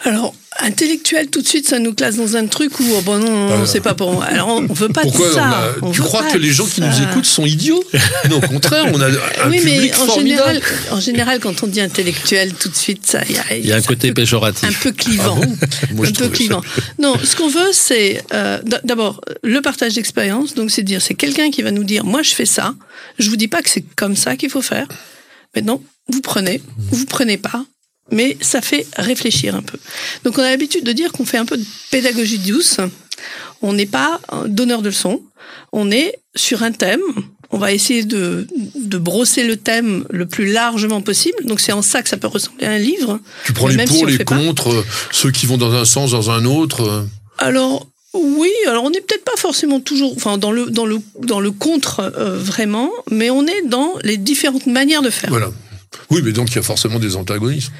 Alors, intellectuel, tout de suite, ça nous classe dans un truc où, oh, bon, non, non, c'est pas pour. Alors, on veut pas Pourquoi ça. tu crois que les gens qui nous écoutent sont idiots? Non, au contraire, on a un oui, public mais en formidable. général, en général, quand on dit intellectuel, tout de suite, ça, il y a, Il y a un côté péjoratif. un peu clivant, Ah bon? Moi, je un peu clivant. Non, ce qu'on veut, c'est euh, d'abord le partage d'expérience. Donc, c'est dire, c'est quelqu'un qui va nous dire, moi, je fais ça. Je vous dis pas que c'est comme ça qu'il faut faire. Maintenant, vous prenez, ou vous prenez pas. Mais ça fait réfléchir un peu. Donc on a l'habitude de dire qu'on fait un peu de pédagogie douce. On n'est pas donneur de leçons. On est sur un thème. On va essayer de, de brosser le thème le plus largement possible. Donc c'est en ça que ça peut ressembler à un livre. Tu prends les pour, si les pas. contre, euh, ceux qui vont dans un sens, dans un autre. euh. Alors oui, alors on n'est peut-être pas forcément toujours, enfin dans le dans le dans le contre euh, vraiment, mais on est dans les différentes manières de faire. Voilà. Oui, mais donc il y a forcément des antagonismes.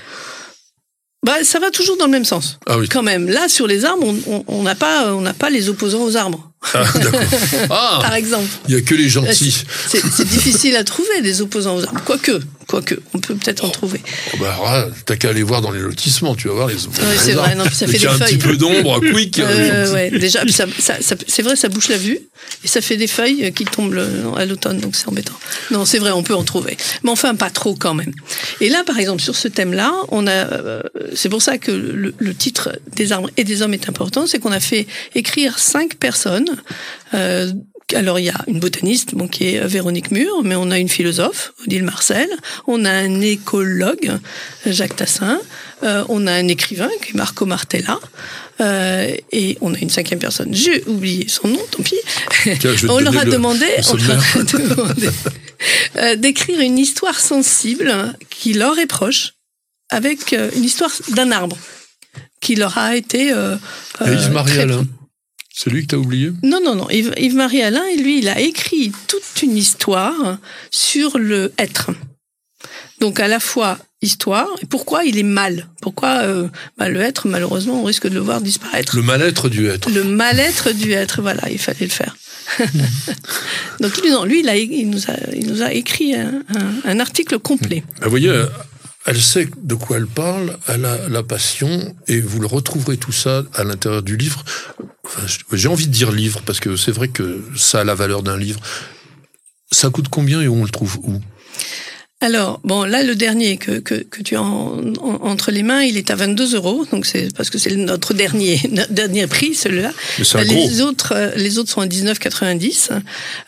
Bah ça va toujours dans le même sens. Ah oui. Quand même, là sur les arbres, on- on on n'a pas on n'a pas les opposants aux arbres, Ah. Ah, par exemple. il y a que les gentils. C'est c'est difficile à trouver des opposants aux arbres, quoique quoique on peut peut-être en trouver. Oh, bah, t'as qu'à aller voir dans les lotissements, tu vas voir les. c'est vrai, non, ça fait qu'il y a des un petit peu d'ombre, quick. euh, Euh, ouais, déjà, puis ça, ça- ça- c'est vrai, ça bouche la vue et ça fait des feuilles qui tombent le- à l'automne, donc c'est embêtant. Non, c'est vrai, on peut en trouver, mais enfin pas trop quand même. Et là, par exemple, sur ce thème-là, on a, euh, c'est pour ça que le, le titre des arbres et des hommes est important, c'est qu'on a fait écrire cinq personnes. Euh, alors il y a une botaniste, bon, qui est Véronique Mur, mais on a une philosophe, Odile Marcel, on a un écologue, Jacques Tassin, euh, on a un écrivain qui est Marco Martella, euh, et on a une cinquième personne. J'ai oublié son nom, tant pis. Tiens, on leur a le- demandé, le on leur a sommaire. demandé euh, d'écrire une histoire sensible qui leur est proche, avec une histoire d'un arbre qui leur a été. Euh, Alain. C'est lui que t'as oublié? Non, non, non. Yves- Yves-Marie Alain, lui, il a écrit toute une histoire sur le être. Donc à la fois histoire et pourquoi il est mal? Pourquoi euh, bah, le être, malheureusement, on risque de le voir disparaître? Le mal-être du être. Le mal-être du être, voilà, il fallait le faire. Donc non, lui, il, a, il, nous, a, il nous a écrit un, un- un article complet. Vous voyez, elle sait de quoi elle parle, elle a la passion, et vous le retrouverez tout ça à l'intérieur du livre. J'ai envie de dire livre, parce que c'est vrai que ça a la valeur d'un livre. Ça coûte combien et on le trouve où? Alors, bon, là, le dernier que, que, que tu as en- en- entre les mains, il est à 22 euros. Donc, c'est parce que c'est notre dernier, notre dernier prix, celui-là. Les autres, euh, les autres sont à 19,90.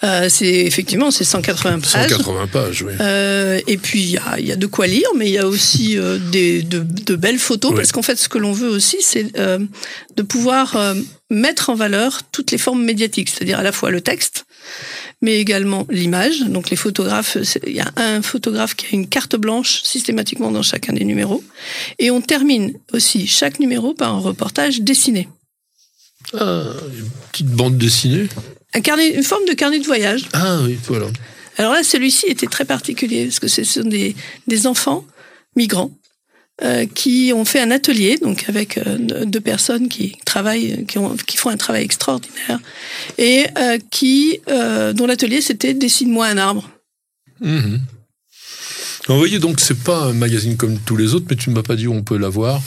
Euh, c'est effectivement, c'est 180 pages. 180 pages, oui. Euh, et puis il y a, il y a de quoi lire, mais il y a aussi euh, des, de, de belles photos, parce qu'en fait, ce que l'on veut aussi, c'est de pouvoir mettre en valeur toutes les formes médiatiques, c'est-à-dire à la fois le texte, mais également l'image. Donc les photographes, il y a un photographe qui a une carte blanche systématiquement dans chacun des numéros, et on termine aussi chaque numéro par un reportage dessiné. Ah, une petite bande dessinée. Un carnet, une forme de carnet de voyage. Ah oui, voilà. Alors là, celui-ci était très particulier parce que ce sont des, des enfants migrants euh, qui ont fait un atelier, donc avec euh, deux personnes qui travaillent, qui, ont, qui font un travail extraordinaire, et euh, qui, dont l'atelier c'était dessine-moi un arbre. Mhm. Vous voyez, donc c'est pas un magazine comme tous les autres, mais tu ne m'as pas dit où on peut l'avoir.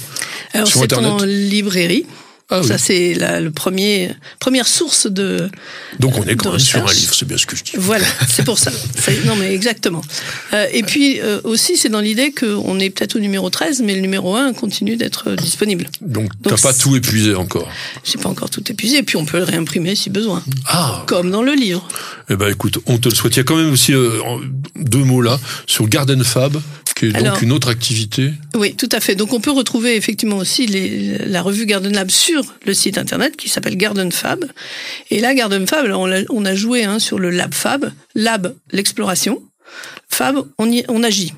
Alors c'est en librairie. Ah oui. Ça c'est la le premier première source de Donc on est quand même sur un livre, c'est bien ce que je dis. Voilà, c'est pour ça. Non, mais exactement. Euh, et puis euh, aussi, c'est dans l'idée qu'on est peut-être au numéro 13, mais le numéro 1 continue d'être euh, disponible. Donc t'as pas tout épuisé encore. J'ai pas encore tout épuisé, et puis on peut le réimprimer si besoin, Ah, comme dans le livre. eh ben écoute, on te le souhaite. Il y a quand même aussi euh, deux mots là sur Garden Fab, qui est donc une autre activité. Oui, tout à fait. Donc on peut retrouver effectivement aussi les, la revue Garden Lab sur le site internet qui s'appelle Garden Fab. Et là, Garden Fab, on, a, on a joué hein, sur le Lab Fab. Lab, l'exploration. Fab, on, y, on agit.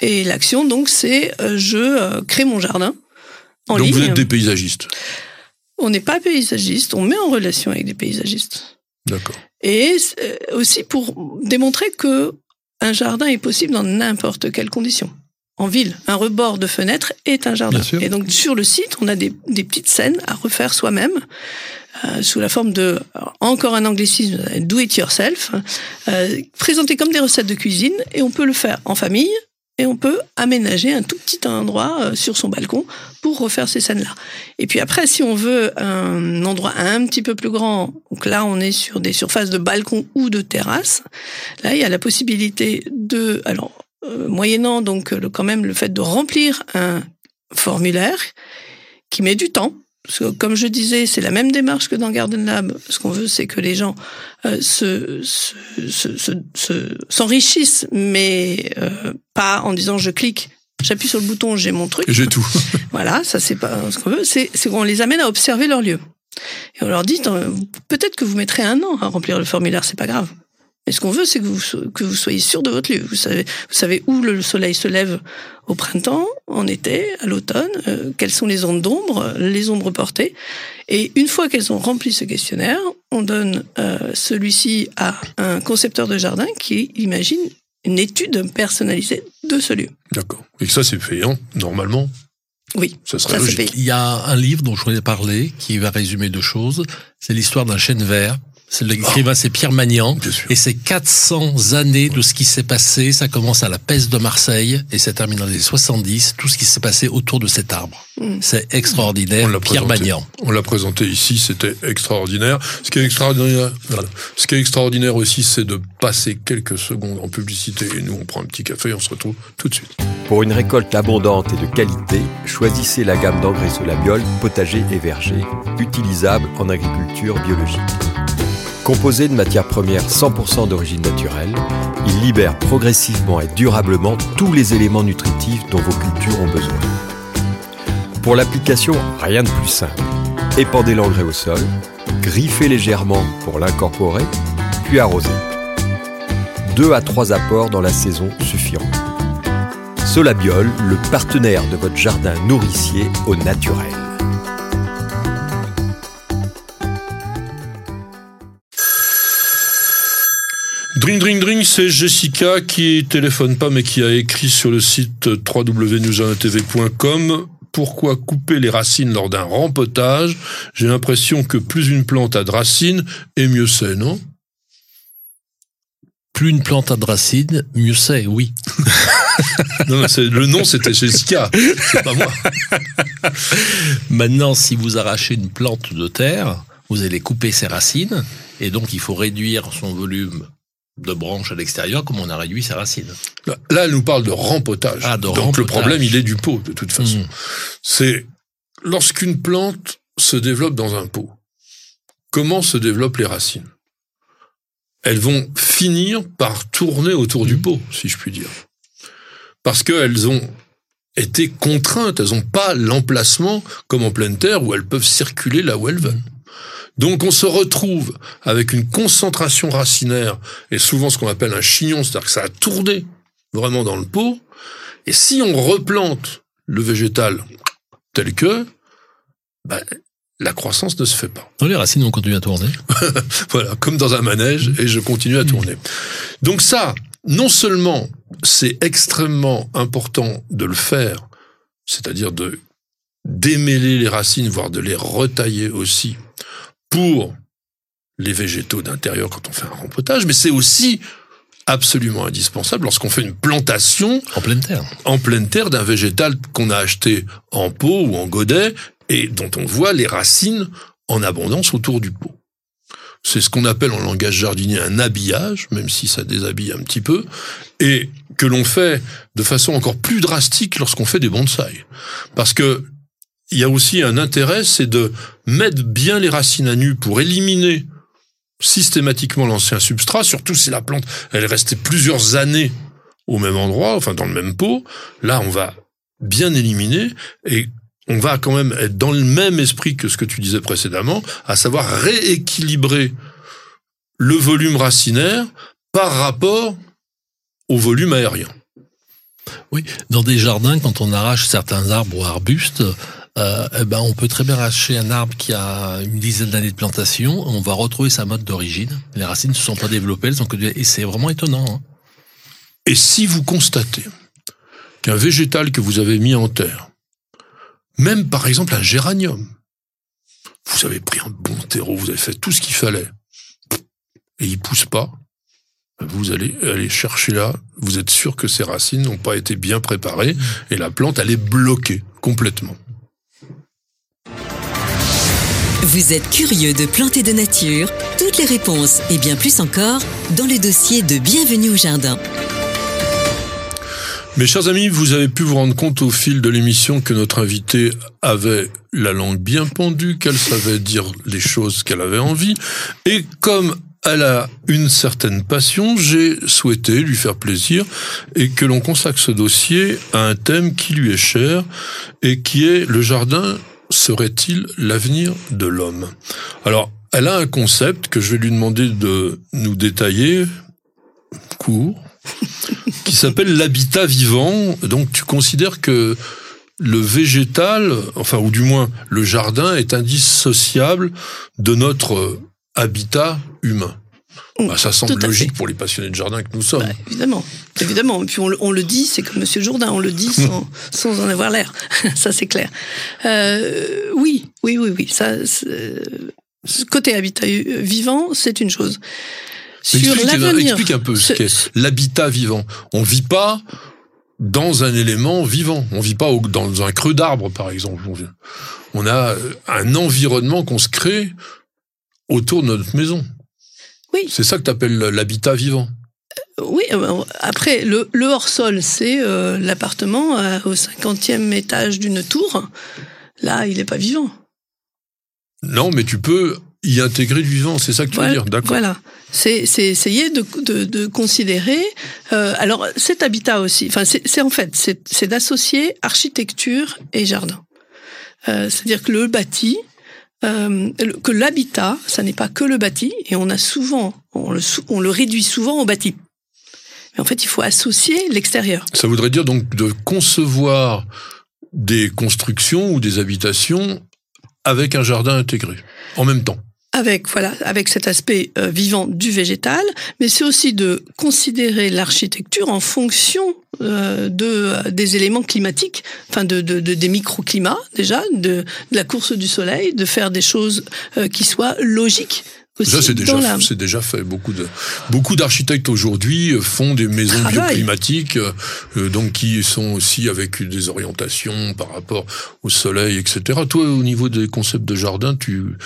Et l'action, donc, c'est euh, je euh, crée mon jardin en donc ligne. vous êtes des paysagistes. On n'est pas paysagiste, on met en relation avec des paysagistes. D'accord. Et euh, aussi pour démontrer que un jardin est possible dans n'importe quelle condition. En ville, un rebord de fenêtre est un jardin. Et donc sur le site, on a des, des petites scènes à refaire soi-même euh, sous la forme de alors, encore un anglicisme, do it yourself, euh, présenté comme des recettes de cuisine et on peut le faire en famille et on peut aménager un tout petit endroit euh, sur son balcon pour refaire ces scènes-là. Et puis après, si on veut un endroit un petit peu plus grand, donc là on est sur des surfaces de balcon ou de terrasse, là il y a la possibilité de, alors euh, moyennant donc quand même le fait de remplir un formulaire qui met du temps. Parce que, comme je disais, c'est la même démarche que dans Garden Lab. Ce qu'on veut, c'est que les gens euh, se, se, se, se- se- s'enrichissent, mais euh, pas en disant je clique, j'appuie sur le bouton, j'ai mon truc. J'ai tout. Voilà, ça c'est pas ce qu'on veut. C'est qu'on les amène à observer leur lieu. Et on leur dit peut-être que vous mettrez un an à remplir le formulaire, c'est pas grave. Mais ce qu'on veut, c'est que vous so- que vous soyez sûr de votre lieu. Vous savez, vous savez où le soleil se lève au printemps, en été, à l'automne, euh, quelles sont les ondes d'ombre, les ombres portées. Et une fois qu'elles ont rempli ce questionnaire, on donne euh, celui-ci à un concepteur de jardin qui imagine une étude personnalisée de ce lieu. D'accord. Et que ça c'est payant, normalement. Oui, Ça serait ça logique. Il y a un livre dont je voulais parler qui va résumer deux choses. C'est l'histoire d'un chêne vert. C'est l'écrivain, c'est Pierre Magnan. Et c'est 400 années de ce qui s'est passé. Ça commence à la peste de Marseille et ça termine dans les 70. Tout ce qui s'est passé autour de cet arbre. Mm. C'est extraordinaire. On Pierre présenté. Magnan. On l'a présenté ici, c'était extraordinaire. Ce qui est extraordinaire, voilà. Ce qui est extraordinaire aussi, c'est de passer quelques secondes en publicité. Et nous, on prend un petit café et on se retrouve tout de suite. Pour une récolte abondante et de qualité, choisissez la gamme d'engrais Solabiol, potager et verger, utilisable en agriculture biologique. Composé de matières premières 100% d'origine naturelle, il libère progressivement et durablement tous les éléments nutritifs dont vos cultures ont besoin. Pour l'application, rien de plus simple. Épandez l'engrais au sol, griffez légèrement pour l'incorporer, puis arrosez. Deux à trois apports dans la saison suffiront. Solabiol, le partenaire de votre jardin nourricier au naturel. Dring Dring Dring, c'est Jessica qui téléphone pas mais qui a écrit sur le site www.newsantv.com pourquoi couper les racines lors d'un rempotage? J'ai l'impression que plus une plante a de racines et mieux c'est, non? Plus une plante a de racines, mieux c'est, oui. Non, le nom c'était Jessica, c'est pas moi. Maintenant, si vous arrachez une plante de terre, vous allez couper ses racines, et donc il faut réduire son volume de branches à l'extérieur, comme on a réduit ses racines. Là, là, elle nous parle de rempotage. Ah, de Donc le problème, il est du pot, de toute façon. Mhm. C'est lorsqu'une plante se développe dans un pot, comment se développent les racines? Elles vont finir par tourner autour du Mhm. pot, si je puis dire. Parce qu'elles ont été contraintes, elles n'ont pas l'emplacement comme en pleine terre où elles peuvent circuler là où elles veulent. Donc on se retrouve avec une concentration racinaire et souvent ce qu'on appelle un chignon, c'est-à-dire que ça a tourné vraiment dans le pot. Et si on replante le végétal tel que, ben, la croissance ne se fait pas. les racines vont continuer à tourner. voilà, comme dans un manège, et je continue à tourner. Donc ça, non seulement c'est extrêmement important de le faire, c'est-à-dire de démêler les racines, voire de les retailler aussi, pour les végétaux d'intérieur quand on fait un rempotage, mais c'est aussi absolument indispensable lorsqu'on fait une plantation en pleine terre, en pleine terre d'un végétal qu'on a acheté en pot ou en godet et dont on voit les racines en abondance autour du pot. C'est ce qu'on appelle en langage jardinier un habillage, même si ça déshabille un petit peu, et que l'on fait de façon encore plus drastique lorsqu'on fait des bonsaïs. Parce que il y a aussi un intérêt, c'est de mettre bien les racines à nu pour éliminer systématiquement l'ancien substrat, surtout si la plante, elle est restée plusieurs années au même endroit, enfin dans le même pot. Là, on va bien éliminer et on va quand même être dans le même esprit que ce que tu disais précédemment, à savoir rééquilibrer le volume racinaire par rapport au volume aérien. Oui, dans des jardins, quand on arrache certains arbres ou arbustes, euh, eh ben on peut très bien arracher un arbre qui a une dizaine d'années de plantation, on va retrouver sa mode d'origine. Les racines ne se sont pas développées, elles sont que et c'est vraiment étonnant. Hein. Et si vous constatez qu'un végétal que vous avez mis en terre, même par exemple un géranium, vous avez pris un bon terreau, vous avez fait tout ce qu'il fallait, et il pousse pas, vous allez aller chercher là, vous êtes sûr que ces racines n'ont pas été bien préparées, et la plante, elle est bloquée complètement. Vous êtes curieux de planter de nature Toutes les réponses et bien plus encore dans le dossier de Bienvenue au Jardin. Mes chers amis, vous avez pu vous rendre compte au fil de l'émission que notre invitée avait la langue bien pendue, qu'elle savait dire les choses qu'elle avait envie, et comme elle a une certaine passion, j'ai souhaité lui faire plaisir et que l'on consacre ce dossier à un thème qui lui est cher et qui est le jardin serait-il l'avenir de l'homme? Alors, elle a un concept que je vais lui demander de nous détailler, court, qui s'appelle l'habitat vivant. Donc, tu considères que le végétal, enfin, ou du moins le jardin, est indissociable de notre habitat humain. Bah, ça semble logique pour les passionnés de jardin que nous sommes. Bah, évidemment, évidemment. Et puis on, on, le dit, c'est comme Monsieur Jourdain, on le dit sans, sans en avoir l'air. ça c'est clair. Euh, oui, oui, oui, oui. Ça, côté habitat vivant, c'est une chose. Sur l'avenir, explique un peu ce qu'est l'habitat vivant. On vit pas dans un élément vivant. On vit pas dans un creux d'arbre, par exemple. On a un environnement qu'on se crée autour de notre maison. Oui. C'est ça que tu appelles l'habitat vivant. Euh, oui, euh, après, le, hors-sol, c'est euh, l'appartement au cinquantième étage d'une tour. Là, il n'est pas vivant. Non, mais tu peux y intégrer du vivant, c'est ça que tu veux dire, d'accord Voilà, c'est essayer de, de, considérer. alors, cet habitat aussi, enfin, c'est en fait, c'est d'associer architecture et jardin. C'est-à-dire que le bâti, euh, que l'habitat, ça n'est pas que le bâti, et on a souvent, on le, on le réduit souvent au bâti. Mais en fait, il faut associer l'extérieur. Ça voudrait dire donc de concevoir des constructions ou des habitations avec un jardin intégré, en même temps avec voilà avec cet aspect euh, vivant du végétal, mais c'est aussi de considérer l'architecture en fonction euh, de euh, des éléments climatiques, enfin de, de, de des microclimats déjà, de, de, la course du soleil, de faire des choses qui soient logiques. Ça c'est déjà c'est déjà fait beaucoup de beaucoup d'architectes aujourd'hui font des maisons bioclimatiques donc qui sont aussi avec des orientations par rapport au soleil etc. Toi au niveau des concepts de jardin tu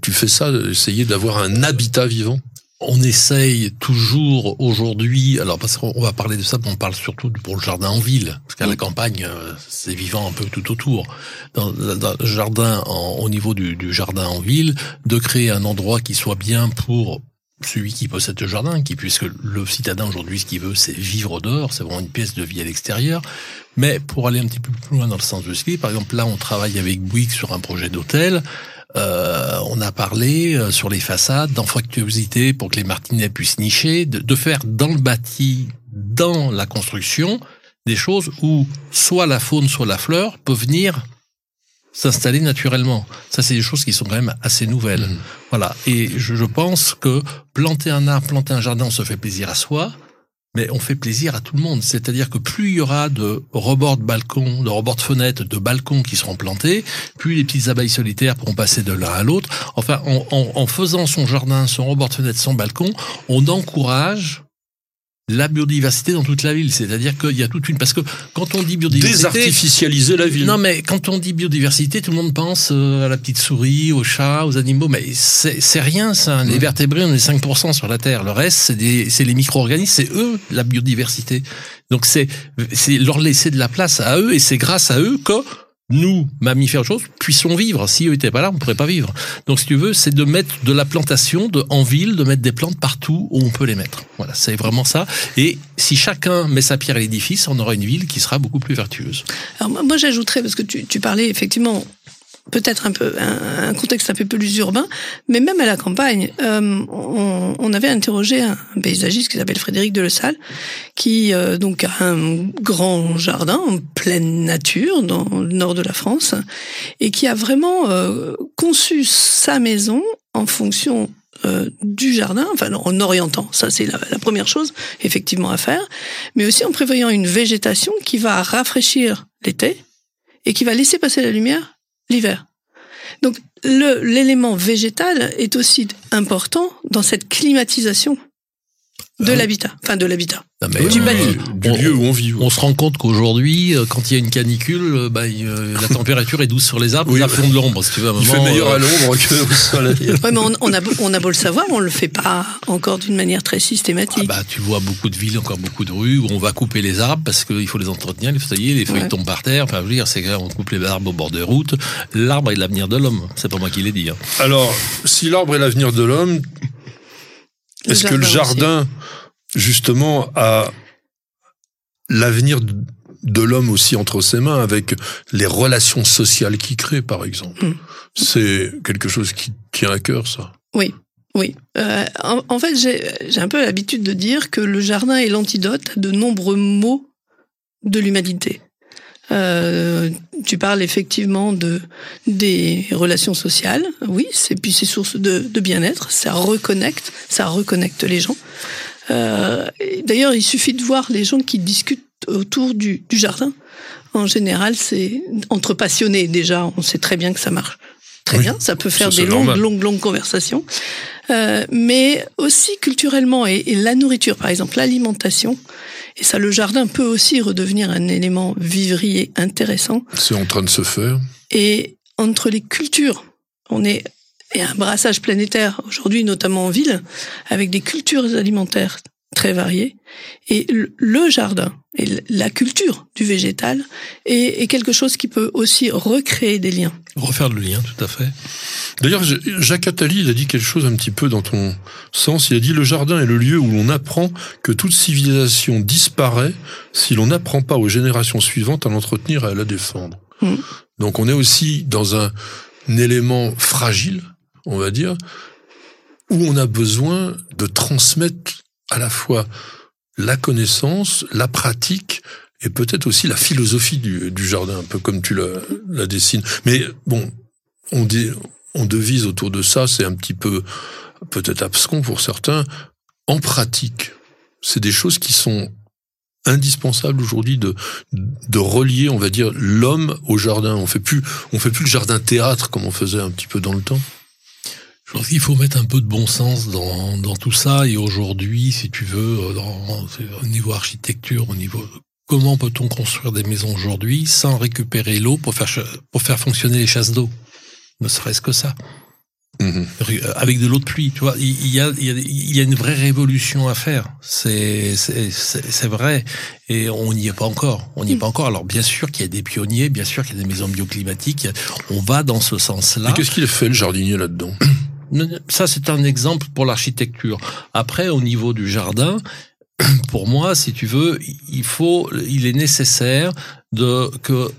tu fais ça, essayer d'avoir un habitat vivant on essaye toujours aujourd'hui, alors parce qu'on va parler de ça, mais on parle surtout pour le jardin en ville, parce qu'à la campagne, euh, c'est vivant un peu tout autour. Dans, le jardin, au niveau du, jardin en ville, de créer un endroit qui soit bien pour celui qui possède le jardin, qui puisque le citadin aujourd'hui, ce qu'il veut, c'est vivre dehors, c'est vraiment une pièce de vie à l'extérieur. Mais pour aller un petit peu plus loin dans le sens de ski, par exemple là, on travaille avec Bouygues sur un projet d'hôtel. Euh, on a parlé euh, sur les façades d'anfractuosité pour que les martinets puissent nicher, de, faire dans le bâti, dans la construction, des choses où soit la faune, soit la fleur peuvent venir s'installer naturellement. Ça, c'est des choses qui sont quand même assez nouvelles. Mhm. Voilà. Et je, je pense que planter un arbre, planter un jardin, on se fait plaisir à soi, mais on fait plaisir à tout le monde. C'est-à-dire que plus il y aura de rebords de balcons, de rebords de fenêtres, de balcons qui seront plantés, plus les petites abeilles solitaires pourront passer de l'un à l'autre. Enfin, en, en, en faisant son jardin, son rebord de fenêtre, son balcon, on encourage la biodiversité dans toute la ville. C'est-à-dire qu'il y a toute une... Parce que quand on dit biodiversité... Désartificialiser la ville. Non, mais quand on dit biodiversité, tout le monde pense euh, à la petite souris, aux chats, aux animaux, mais c'est rien ça. Les vertébrés, on est 5% sur la Terre. Le reste, c'est des- c'est les micro-organismes, c'est eux la biodiversité. Donc c'est c'est leur laisser de la place à eux, et c'est grâce à eux que nous, mammifères, choses, puissions vivre. Si eux étaient pas là, on pourrait pas vivre. Donc, si tu veux, c'est de mettre de la plantation de, en ville, de mettre des plantes partout où on peut les mettre. Voilà, c'est vraiment ça. Et si chacun met sa pierre à l'édifice, on aura une ville qui sera beaucoup plus vertueuse. Alors moi, j'ajouterais, parce que tu, tu parlais effectivement peut-être un peu un, contexte un peu plus urbain, mais même à la campagne, euh, on, on avait interrogé un paysagiste qui s'appelle Frédéric de Le Salle, qui euh, donc a un grand jardin en pleine nature dans le nord de la France, et qui a vraiment euh, conçu sa maison en fonction euh, du jardin, enfin en orientant, ça c'est la première chose effectivement à faire, mais aussi en prévoyant une végétation qui va rafraîchir l'été et qui va laisser passer la lumière l'hiver. Donc l'élément végétal est aussi important dans cette climatisation de l'habitat, enfin de l'habitat. Oui, du du On- lieu où on vit. On se rend compte qu'aujourd'hui, euh, quand il y a une canicule, euh, bah, euh, la température est douce sur les arbres, Oui. arbres font de l'ombre, si tu veux. À un Il fait meilleur euh, à l'ombre que au soleil. Ouais, mais on, on a beau- on a beau le savoir, on le fait pas encore d'une manière très ah systématique. bah, tu vois beaucoup de villes, encore beaucoup de rues où on va couper les arbres parce qu'il faut les entretenir, les feuilles, les feuilles Ouais. tombent par terre. Enfin, je veux dire, c'est on coupe les arbres au bord de route. L'arbre est l'avenir de l'homme. C'est pas moi qui l'ai dit. hein. Alors, si l'arbre est l'avenir de l'homme, est-ce que le aussi. jardin, justement, a l'avenir de- l'homme aussi entre ses mains avec les relations sociales qu'il crée, par exemple? Mm. C'est quelque chose qui tient à cœur, ça? Oui, oui. Euh, en, en fait, j'ai j'ai un peu l'habitude de dire que le jardin est l'antidote à de nombreux maux de l'humanité. Euh, tu parles effectivement de des relations sociales, oui, c'est puis c'est source de, de bien-être, ça reconnecte, ça reconnecte les gens. Euh, D'ailleurs, il suffit de voir les gens qui discutent autour du, du jardin. En général, c'est entre passionnés déjà, on sait très bien que ça marche très Oui, bien, ça peut faire des longues, longues, longues conversations. Euh, mais aussi culturellement et, et la nourriture, par exemple, l'alimentation. Et ça, le jardin peut aussi redevenir un élément vivrier intéressant. C'est en train de se faire. Et entre les cultures, on est il y a un brassage planétaire aujourd'hui, notamment en ville, avec des cultures alimentaires très variées. Et le- jardin et la culture du végétal est, est quelque chose qui peut aussi recréer des liens. Refaire le lien, tout à fait. D'ailleurs, Jacques Attali, il a dit quelque chose un petit peu dans ton sens. Il a dit le jardin est le lieu où l'on apprend que toute civilisation disparaît si l'on n'apprend pas aux générations suivantes à l'entretenir et à la défendre. Mm. Donc on est aussi dans un, un élément fragile, on va dire, où on a besoin de transmettre à la fois la connaissance, la pratique et peut-être aussi la philosophie du, jardin, un peu comme tu la, dessines. Mais bon, on, on devise autour de ça, c'est un petit peu peut-être abscon pour certains. En pratique, c'est des choses qui sont indispensables aujourd'hui de de relier, on va dire, l'homme au jardin. On fait plus, on fait plus le jardin théâtre comme on faisait un petit peu dans le temps. Je pense qu'il faut mettre un peu de bon sens dans, dans tout ça. Et aujourd'hui, si tu veux, euh, dans, au niveau architecture, au niveau comment peut-on construire des maisons aujourd'hui sans récupérer l'eau pour faire pour faire fonctionner les chasses d'eau, ne serait-ce que ça. Mhm. Euh, Avec de l'eau de pluie, tu vois, il y a, il y a, il y a une vraie révolution à faire. C'est, c'est, vrai. Et on n'y est pas encore. On n'y est pas encore. Alors, bien sûr qu'il y a des pionniers, bien sûr qu'il y a des maisons bioclimatiques. On va dans ce sens-là. Et qu'est-ce qu'il fait le jardinier là-dedans? Ça, c'est un exemple pour l'architecture. Après, au niveau du jardin, pour moi, si tu veux, il faut, il est nécessaire de que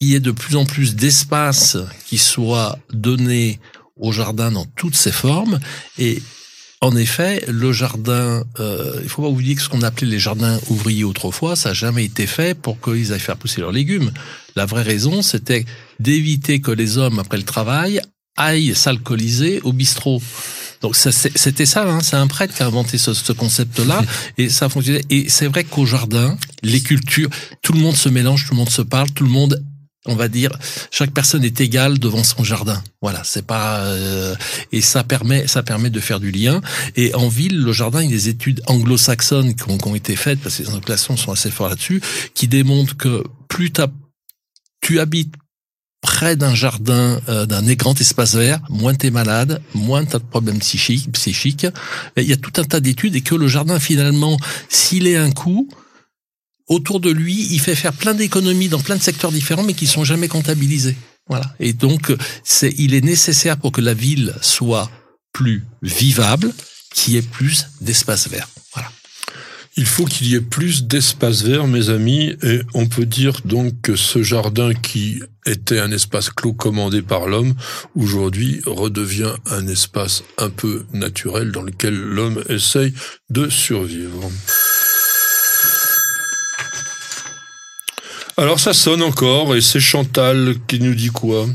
il y ait de plus en plus d'espace qui soit donné au jardin dans toutes ses formes. Et en effet, le jardin, euh, il faut pas oublier que ce qu'on appelait les jardins ouvriers autrefois, ça n'a jamais été fait pour qu'ils aillent faire pousser leurs légumes. La vraie raison, c'était d'éviter que les hommes, après le travail, aillent s'alcooliser au bistrot. Donc c'était ça, hein, c'est un prêtre qui a inventé ce, ce concept-là, et ça fonctionnait. Et c'est vrai qu'au jardin, les cultures, tout le monde se mélange, tout le monde se parle, tout le monde on va dire chaque personne est égale devant son jardin. Voilà, c'est pas euh, et ça permet ça permet de faire du lien. Et en ville, le jardin, il y a des études anglo-saxonnes qui ont, été faites parce que les anglo-saxons sont assez forts là-dessus, qui démontrent que plus tu habites près d'un jardin, euh, d'un grand espace vert, moins t'es malade, moins t'as de problèmes psychiques. psychiques. Il y a tout un tas d'études et que le jardin finalement, s'il est un coup, autour de lui, il fait faire plein d'économies dans plein de secteurs différents, mais qui sont jamais comptabilisés. Voilà. Et donc, c'est, il est nécessaire pour que la ville soit plus vivable, qu'il y ait plus d'espace vert. Voilà. Il faut qu'il y ait plus d'espace vert, mes amis, et on peut dire donc que ce jardin qui était un espace clos commandé par l'homme, aujourd'hui redevient un espace un peu naturel dans lequel l'homme essaye de survivre. Alors ça sonne encore et c'est Chantal qui nous dit quoi?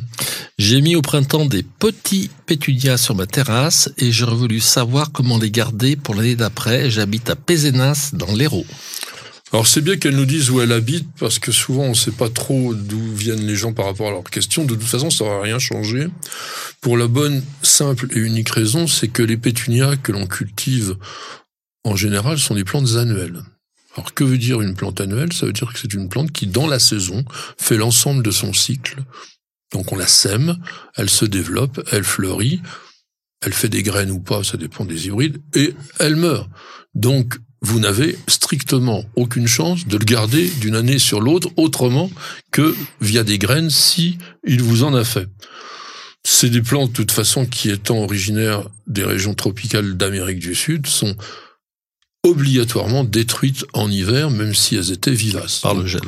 J'ai mis au printemps des petits pétunias sur ma terrasse et j'aurais voulu savoir comment les garder pour l'année d'après. J'habite à Pézenas dans l'Hérault. Alors c'est bien qu'elle nous dise où elle habite parce que souvent on ne sait pas trop d'où viennent les gens par rapport à leurs questions. De toute façon, ça n'aura rien changé. Pour la bonne, simple et unique raison, c'est que les pétunias que l'on cultive en général sont des plantes annuelles. Alors que veut dire une plante annuelle? Ça veut dire que c'est une plante qui, dans la saison, fait l'ensemble de son cycle. Donc on la sème, elle se développe, elle fleurit, elle fait des graines ou pas, ça dépend des hybrides, et elle meurt. Donc vous n'avez strictement aucune chance de le garder d'une année sur l'autre autrement que via des graines si il vous en a fait. C'est des plantes, de toute façon, qui étant originaires des régions tropicales d'Amérique du Sud, sont obligatoirement détruites en hiver, même si elles étaient vivaces. Par le gel.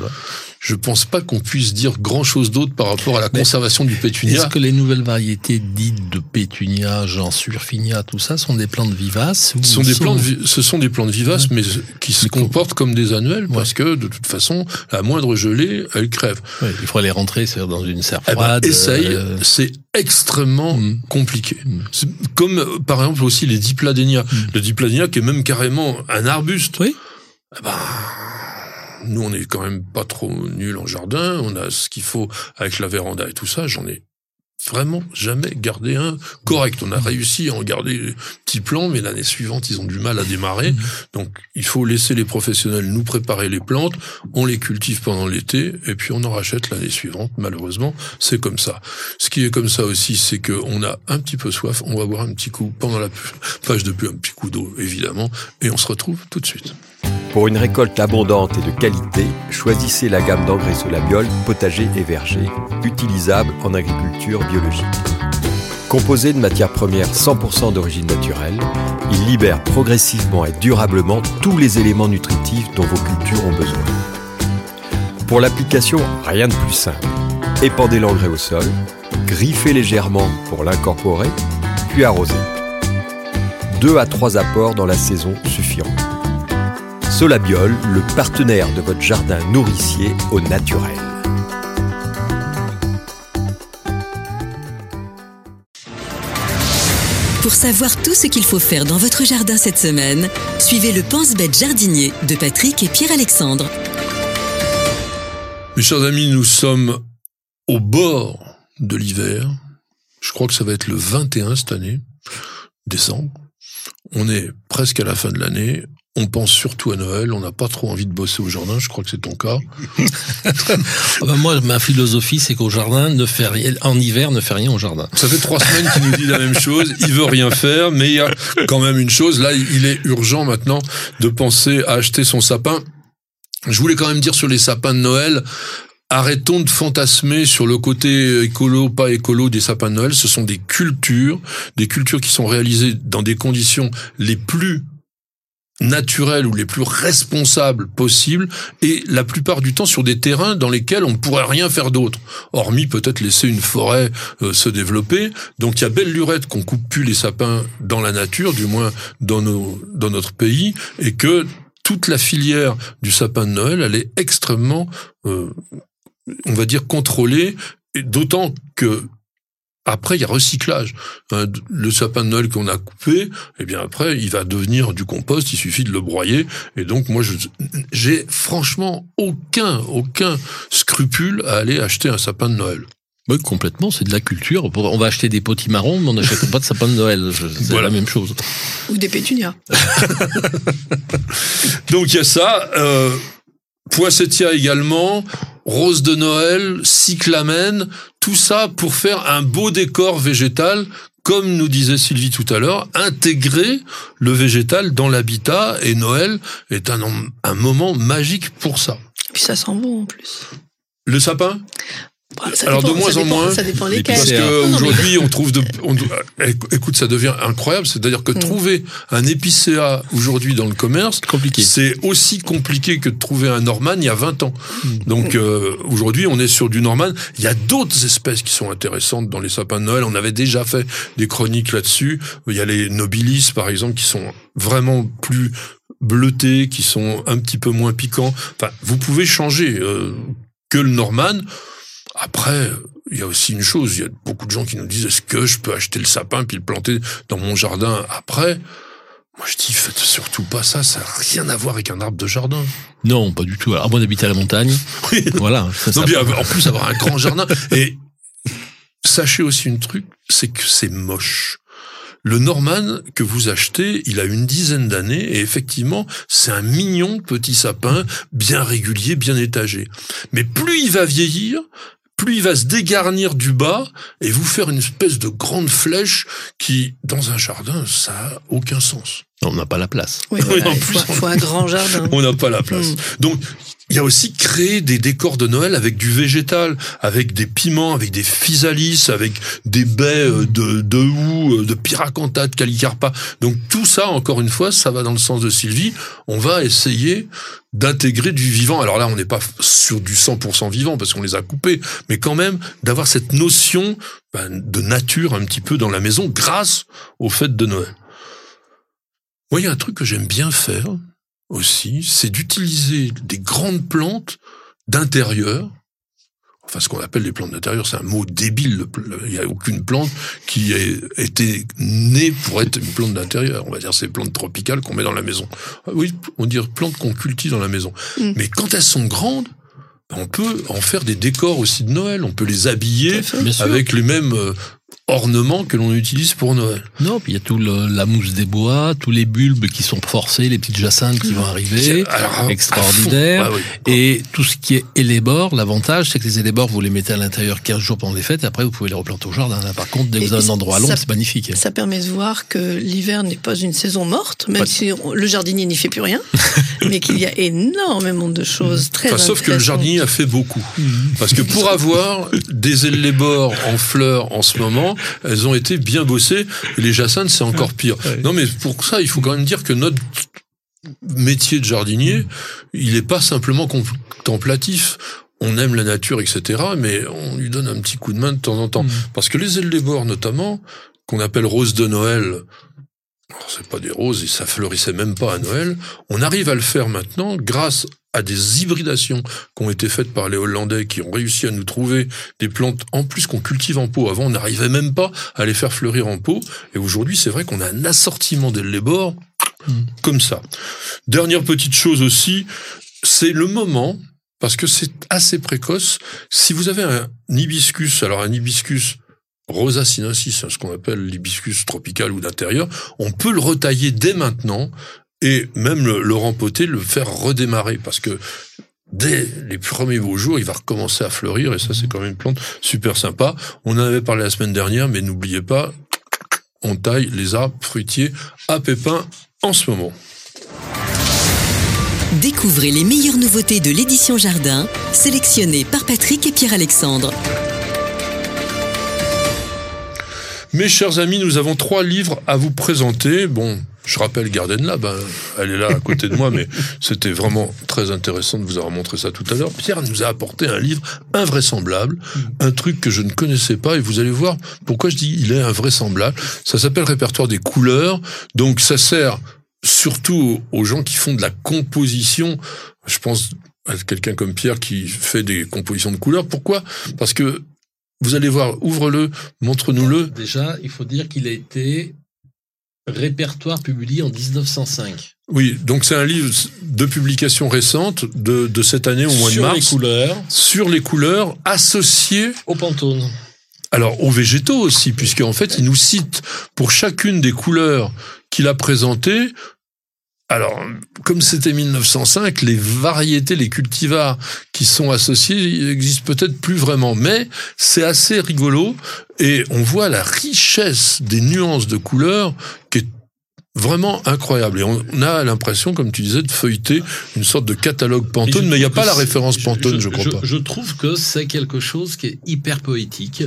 Je pense pas qu'on puisse dire grand chose d'autre par rapport à la conservation du pétunia. Est-ce que les nouvelles variétés dites de pétunia, genre surfinia, tout ça, sont des plantes vivaces Ce sont des plantes, ce sont des plantes vivaces, mais qui se comportent comme des annuelles, parce que de toute façon, la moindre gelée, elles crèvent. il faut les rentrer, dans une serre eh ben, froide. essaye, euh, c'est extrêmement mm. compliqué. Mm. Comme euh, par exemple aussi les dipladénias. Mm. Le dipladénia qui est même carrément un arbuste. Oui. Eh ben, nous, on est quand même pas trop nul en jardin. On a ce qu'il faut avec la véranda et tout ça. J'en ai vraiment jamais gardé un correct. On a réussi à en garder petit plan, mais l'année suivante, ils ont du mal à démarrer. Donc, il faut laisser les professionnels nous préparer les plantes. On les cultive pendant l'été et puis on en rachète l'année suivante. Malheureusement, c'est comme ça. Ce qui est comme ça aussi, c'est que on a un petit peu soif. On va boire un petit coup pendant la page de plus un petit coup d'eau, évidemment, et on se retrouve tout de suite. Pour une récolte abondante et de qualité, choisissez la gamme d'engrais Solabiol potager et verger, utilisable en agriculture biologique. Composé de matières premières 100% d'origine naturelle, il libère progressivement et durablement tous les éléments nutritifs dont vos cultures ont besoin. Pour l'application, rien de plus simple. Épandez l'engrais au sol, griffez légèrement pour l'incorporer, puis arrosez. Deux à trois apports dans la saison suffiront. Solabiol, le partenaire de votre jardin nourricier au naturel. Pour savoir tout ce qu'il faut faire dans votre jardin cette semaine, suivez le Pense-Bête jardinier de Patrick et Pierre-Alexandre. Mes chers amis, nous sommes au bord de l'hiver. Je crois que ça va être le 21 cette année, décembre. On est presque à la fin de l'année on pense surtout à Noël, on n'a pas trop envie de bosser au jardin, je crois que c'est ton cas. Ah bah, moi, ma philosophie, c'est qu'au jardin, ne fait rien, en hiver, ne fait rien au jardin. Ça fait trois semaines qu'il nous dit la même chose, il veut rien faire, mais il y a quand même une chose, là, il est urgent maintenant de penser à acheter son sapin. Je voulais quand même dire sur les sapins de Noël, arrêtons de fantasmer sur le côté écolo, pas écolo des sapins de Noël. Ce sont des cultures, des cultures qui sont réalisées dans des conditions les plus naturels ou les plus responsables possibles et la plupart du temps sur des terrains dans lesquels on ne pourrait rien faire d'autre, hormis peut-être laisser une forêt euh, se développer. Donc il y a belle lurette qu'on coupe plus les sapins dans la nature, du moins dans nos dans notre pays, et que toute la filière du sapin de Noël, elle est extrêmement, euh, on va dire, contrôlée d'autant que après, il y a recyclage. Euh, le sapin de Noël qu'on a coupé, eh bien après, il va devenir du compost. Il suffit de le broyer. Et donc, moi, je, j'ai franchement aucun, aucun scrupule à aller acheter un sapin de Noël. Oui, complètement, c'est de la culture. On va acheter des potimarrons, mais on n'achète pas de sapin de Noël. C'est Voilà. la même chose. Ou des pétunias. Donc il y a ça. Euh, Poissettia également, rose de Noël, cyclamen, tout ça pour faire un beau décor végétal. Comme nous disait Sylvie tout à l'heure, intégrer le végétal dans l'habitat et Noël est un, un moment magique pour ça. Puis ça sent bon en plus. Le sapin? Ça Alors, dépend- de moins ça en dépend- moins, Ça dépend les lesquels. Parce C'est un- que Non, non, mais- aujourd'hui, on trouve de, on- euh, écoute, ça devient incroyable. C'est-à-dire que Mm. trouver un épicéa aujourd'hui dans le commerce, Compliqué. c'est aussi compliqué que de trouver un Norman il y a 20 ans. Mm. Donc euh, aujourd'hui, on est sur du Norman. Il y a d'autres espèces qui sont intéressantes dans les sapins de Noël. On avait déjà fait des chroniques là-dessus. Il y a les nobilis, par exemple, qui sont vraiment plus bleutés, qui sont un petit peu moins piquants. Enfin, vous pouvez changer euh, que le Norman. Après, il y a aussi une chose, il y a beaucoup de gens qui nous disent est-ce que je peux acheter le sapin puis le planter dans mon jardin après? Moi je dis faites surtout pas ça, ça n'a rien à voir avec un arbre de jardin. Non, pas du tout. Alors, moi, d'habiter à la montagne. Oui. Voilà. Ça, Non, ça- bien, en plus avoir un grand jardin. Et sachez aussi une truc, c'est que c'est moche. Le Norman que vous achetez, il a une dizaine d'années et effectivement, c'est un mignon petit sapin, bien régulier, bien étagé. Mais plus il va vieillir, plus il va se dégarnir du bas et vous faire une espèce de grande flèche qui, dans un jardin, ça a aucun sens. on n'a pas la place. Oui, voilà, en plus, faut, on- faut un grand jardin. On n'a pas la place. Mm. Donc, il y a aussi créer des décors de Noël avec du végétal, avec des piments, avec des physalis, avec des baies euh, de, de houx, euh, de pyracantha, de calicarpa. Donc tout ça, encore une fois, ça va dans le sens de Sylvie. On va essayer d'intégrer du vivant. Alors là, on n'est pas sur du 100% vivant parce qu'on les a coupés, mais quand même d'avoir cette notion ben, de nature un petit peu dans la maison grâce aux fêtes de Noël. Moi, il y a un truc que j'aime bien faire, aussi, c'est d'utiliser des grandes plantes d'intérieur. Enfin, ce qu'on appelle les plantes d'intérieur, c'est un mot débile. Il n'y a aucune plante qui ait été née pour être une plante d'intérieur. On va dire ces plantes tropicales qu'on met dans la maison. Ah Oui, on dit plantes qu'on cultive dans la maison. Mm. Mais quand elles sont grandes, on peut en faire des décors aussi de Noël. On peut les habiller avec les mêmes ornements que l'on utilise pour Noël. Non, puis il y a tout le- la mousse des bois, tous les bulbes qui sont forcés, les petites jacinthes qui vont arriver. Alors, extraordinaire. oui. Et tout ce qui est élébores, l'avantage, c'est que les élébores, vous les mettez à l'intérieur 15 jours pendant les fêtes, et après, vous pouvez les replanter au jardin. Là, par contre, dès que Et vous avez un endroit ça- c'est magnifique. Ça permet de voir que l'hiver n'est pas une saison morte, même Pas- si on- le jardinier n'y fait plus rien, mais qu'il y a énormément de choses très Enfin, sauf que le jardinier a fait beaucoup. Parce que pour avoir des élébores en fleurs en ce moment, elles ont été bien bossées. Et les jacinthes, c'est encore pire. Non, mais pour ça, il faut quand même dire que notre métier de jardinier, il n'est pas simplement contemplatif. On aime la nature, etc., mais on lui donne un petit coup de main de temps en temps. Parce que les élébores, notamment, qu'on appelle roses de Noël, c'est pas des roses, et ça fleurissait même pas à Noël. On arrive à le faire maintenant grâce à des hybridations qui ont été faites par les Hollandais qui ont réussi à nous trouver des plantes en plus qu'on cultive en pot. Avant, on n'arrivait même pas à les faire fleurir en pot. Et aujourd'hui, c'est vrai qu'on a un assortiment d'ellébores comme ça. Dernière petite chose aussi, c'est le moment, parce que c'est assez précoce. Si vous avez un hibiscus, alors un hibiscus Rosa sinensis, hein, ce qu'on appelle l'hibiscus tropical ou d'intérieur, on peut le retailler dès maintenant et même le, le rempoter, le faire redémarrer parce que dès les premiers beaux jours, il va recommencer à fleurir et ça c'est quand même une plante super sympa. On en avait parlé la semaine dernière, mais n'oubliez pas, on taille les arbres fruitiers à pépins en ce moment. Découvrez les meilleures nouveautés de l'édition Jardin, sélectionnées par Patrick et Pierre-Alexandre. Mes chers amis, nous avons trois livres à vous présenter. Bon, je rappelle Garden Lab, hein, elle est là à côté de moi, mais c'était vraiment très intéressant de vous avoir montré ça tout à l'heure. Pierre nous a apporté un livre invraisemblable, un truc que je ne connaissais pas, et vous allez voir pourquoi je dis il est invraisemblable. Ça s'appelle Répertoire des couleurs, donc ça sert surtout aux gens qui font de la composition. Je pense à quelqu'un comme Pierre qui fait des compositions de couleurs. Pourquoi? Parce que vous allez voir, ouvre-le, montre-nous-le. Déjà, il faut dire qu'il a été répertoire publié en 1905. Oui, donc c'est un livre de publication récente de, de cette année au mois Sur de mars. les couleurs, Sur les couleurs associées au Pantone. Alors aux végétaux aussi, puisque en fait il nous cite pour chacune des couleurs qu'il a présentées. Alors, comme c'était 1905, les variétés, les cultivars qui sont associés existent peut-être plus vraiment, mais c'est assez rigolo et on voit la richesse des nuances de couleurs qui est vraiment incroyable. Et on a l'impression, comme tu disais, de feuilleter une sorte de catalogue Pantone, je mais il n'y a pas la référence Pantone, je, crois pas. Je trouve que c'est quelque chose qui est hyper poétique.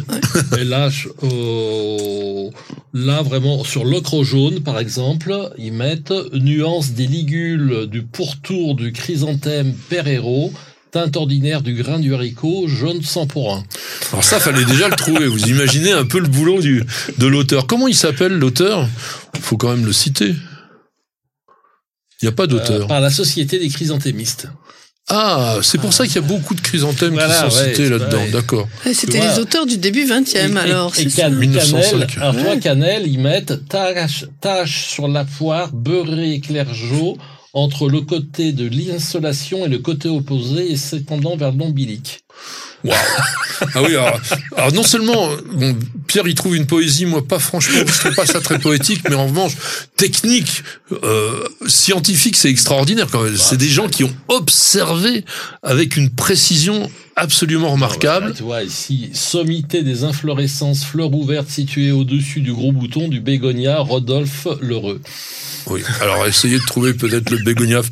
Et là, je- euh, là vraiment sur l'ocre jaune, par exemple, ils mettent nuance des ligules du pourtour du chrysanthème Perero, teinte ordinaire du grain du haricot, jaune sans pour un. Alors ça, fallait déjà le trouver. Vous imaginez un peu le boulot du, de l'auteur. Comment il s'appelle l'auteur? Faut quand même le citer. Il n'y a pas Euh, d'auteur. par la Société des chrysanthémistes. ah, c'est pour ça qu'il y a beaucoup de chrysanthèmes Voilà, qui sont ouais, cités là-dedans. D'accord. Ouais, C'était les auteurs du début 20e, alors. et, c'est ça. Can- 1905. Cannelle, alors. Cannelle, ils mettent tache, tache sur la poire, beurré éclairgeau, entre le côté de l'insolation et le côté opposé et s'étendant vers l'ombilic. Waouh. Ah oui, alors, alors non seulement, bon, Pierre, il trouve une poésie, moi pas franchement, je trouve pas ça très poétique, mais en revanche, technique, euh, scientifique, c'est extraordinaire quand même. C'est des gens qui ont observé avec une précision absolument remarquable. Tu vois ici, sommité des inflorescences, fleurs ouvertes situées au-dessus du gros bouton du bégonia Rodolphe Lheureux. Oui. Alors, essayez de trouver peut-être le bégoniaf.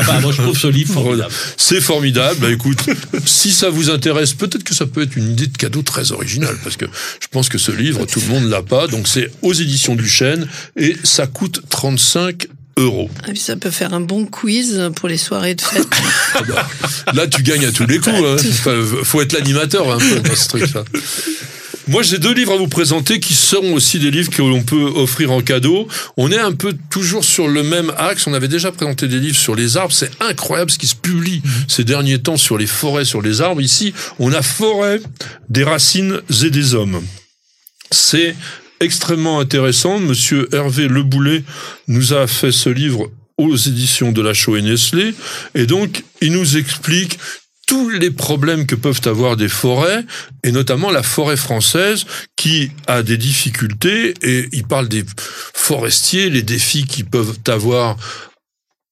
Enfin, moi, je trouve ce livre formidable. C'est formidable. Bah, écoute, si ça vous intéresse, peut-être que ça peut être une idée de cadeau très originale, parce que je pense que ce livre, tout le monde l'a pas. Donc, c'est aux éditions du Chêne et ça coûte 35 euros. Puis ça peut faire un bon quiz pour les soirées de fête. Ah là, tu gagnes à tous les coups. Hein. Enfin, faut être l'animateur un peu dans ce truc-là. Moi, j'ai deux livres à vous présenter qui seront aussi des livres que l'on peut offrir en cadeau. On est un peu toujours sur le même axe. On avait déjà présenté des livres sur les arbres. C'est incroyable ce qui se publie ces derniers temps sur les forêts, sur les arbres. Ici, on a Forêt des racines et des hommes. C'est extrêmement intéressant. Monsieur Hervé Leboulet nous a fait ce livre aux éditions de la Chaux et Nestlé. Et donc, il nous explique tous les problèmes que peuvent avoir des forêts, et notamment la forêt française qui a des difficultés, et il parle des forestiers, les défis qu'ils peuvent avoir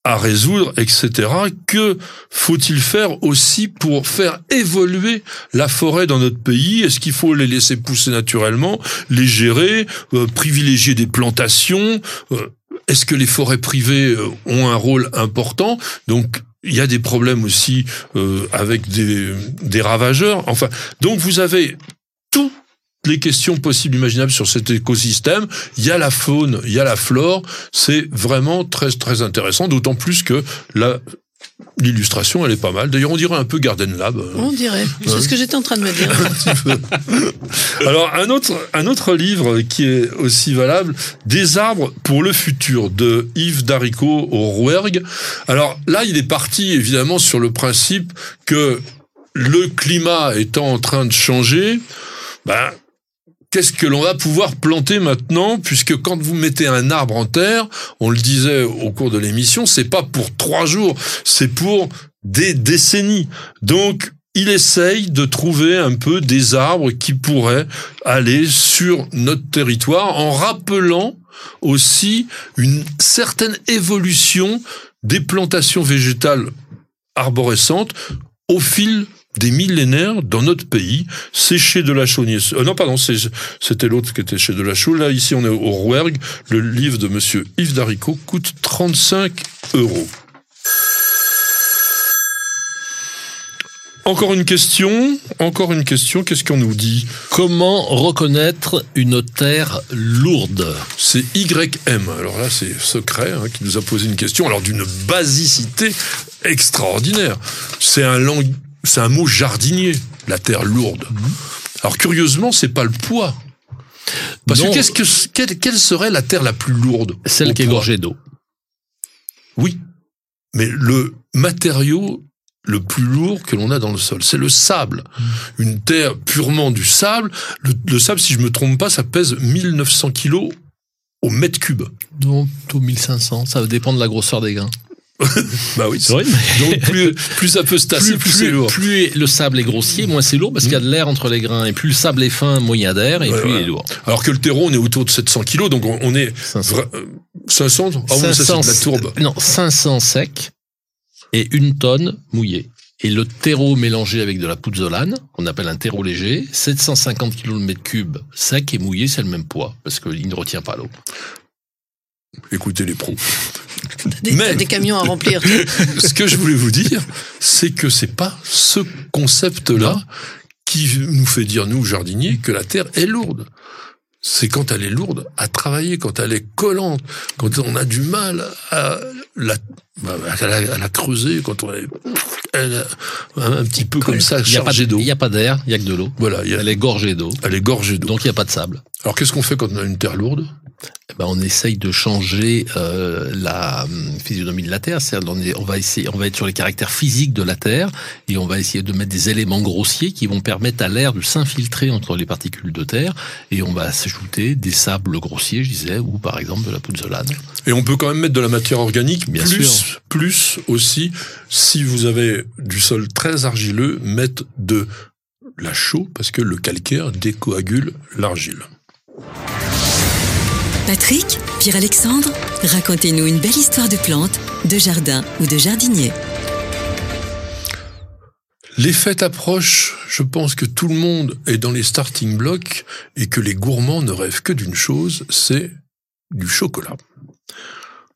à résoudre, etc. Que faut-il faire aussi pour faire évoluer la forêt dans notre pays? Est-ce qu'il faut les laisser pousser naturellement, les gérer, euh, privilégier des plantations euh, Est-ce que les forêts privées euh, ont un rôle important? Donc il y a des problèmes aussi euh, avec des, des ravageurs. Enfin, donc vous avez toutes les questions possibles imaginables sur cet écosystème. Il y a la faune, il y a la flore. C'est vraiment très très intéressant. D'autant plus que la l'illustration, elle est pas mal. D'ailleurs, on dirait un peu Garden Lab. On dirait. C'est ce que j'étais en train de me dire. Alors un autre un autre livre qui est aussi valable, Des arbres pour le futur de Yves Daricot au Rouergue. Alors là, il est parti évidemment sur le principe que le climat étant en train de changer, ben Qu'est-ce que l'on va pouvoir planter maintenant Puisque quand vous mettez un arbre en terre, on le disait au cours de l'émission, c'est pas pour trois jours, c'est pour des décennies. Donc, il essaye de trouver un peu des arbres qui pourraient aller sur notre territoire en rappelant aussi une certaine évolution des plantations végétales arborescentes au fil des millénaires dans notre pays. C'est chez Delachaux. Euh, non, pardon, c'était l'autre qui était chez Delachaux. Là, ici, on est au Rouergue. Le livre de monsieur Yves Daricot coûte 35 euros. Encore une question, encore une question, qu'est-ce qu'on nous dit? Comment reconnaître une terre lourde? C'est YM, alors là c'est secret, hein, qui nous a posé une question, alors d'une basicité extraordinaire. C'est un, lang... c'est un mot jardinier, la terre lourde. Mmh. Alors curieusement, c'est pas le poids. Parce non, que, qu'est-ce que quelle, quelle, serait la terre la plus lourde Celle qui est gorgée d'eau. Oui, mais le matériau le plus lourd que l'on a dans le sol. C'est le sable. Une terre purement du sable. Le, le sable, si je me trompe pas, ça pèse 1900 kilos au mètre cube. Donc, tout 1500, ça dépend de la grosseur des grains. Bah oui, C'est vrai, Donc plus, plus ça peut se tasser, plus, c'est lourd. plus le sable est grossier, moins c'est lourd parce qu'il y a de l'air entre les grains. Et plus le sable est fin, moins il y a d'air et Ouais, plus il est lourd. Alors que le terreau, on est autour de 700 kilos, donc on, on est 500. vra- euh, 500. Ah oui, ça c'est de la tourbe. Non, 500 sec et une tonne mouillée. Et le terreau mélangé avec de la pouzzolane, qu'on appelle un terreau léger, 750 kg de mètre cube sec et mouillé, c'est le même poids, parce qu'il ne retient pas l'eau. Écoutez les pros. Des, Mais- des camions à remplir. Ce que je voulais vous dire, c'est que c'est pas ce concept-là qui nous fait dire, nous, jardiniers, que la terre est lourde. C'est quand elle est lourde à travailler, quand elle est collante, quand on a du mal à la, à la, à la creuser, quand on est elle est un petit peu comme ça, Il n'y a pas chargée d'eau. il y a pas d'air, il y a que de l'eau. Voilà, a- Elle est gorgée d'eau, elle est gorgée d'eau. donc il n'y a pas de sable. Alors qu'est-ce qu'on fait quand on a une terre lourde? Eh ben, on essaye de changer euh, la hum, physionomie de la Terre. C'est-à-dire, on, on va essayer, on va être sur les caractères physiques de la Terre et on va essayer de mettre des éléments grossiers qui vont permettre à l'air de s'infiltrer entre les particules de terre et on va s'ajouter des sables grossiers, je disais, ou par exemple de la pouzzolane. Et on peut quand même mettre de la matière organique, Bien plus, sûr. plus aussi, si vous avez du sol très argileux, mettre de la chaux, parce que le calcaire décoagule l'argile. Patrick, Pierre-Alexandre, racontez-nous une belle histoire de plante, de jardin ou de jardinier. Les fêtes approchent, je pense que tout le monde est dans les starting blocks et que les gourmands ne rêvent que d'une chose, c'est du chocolat.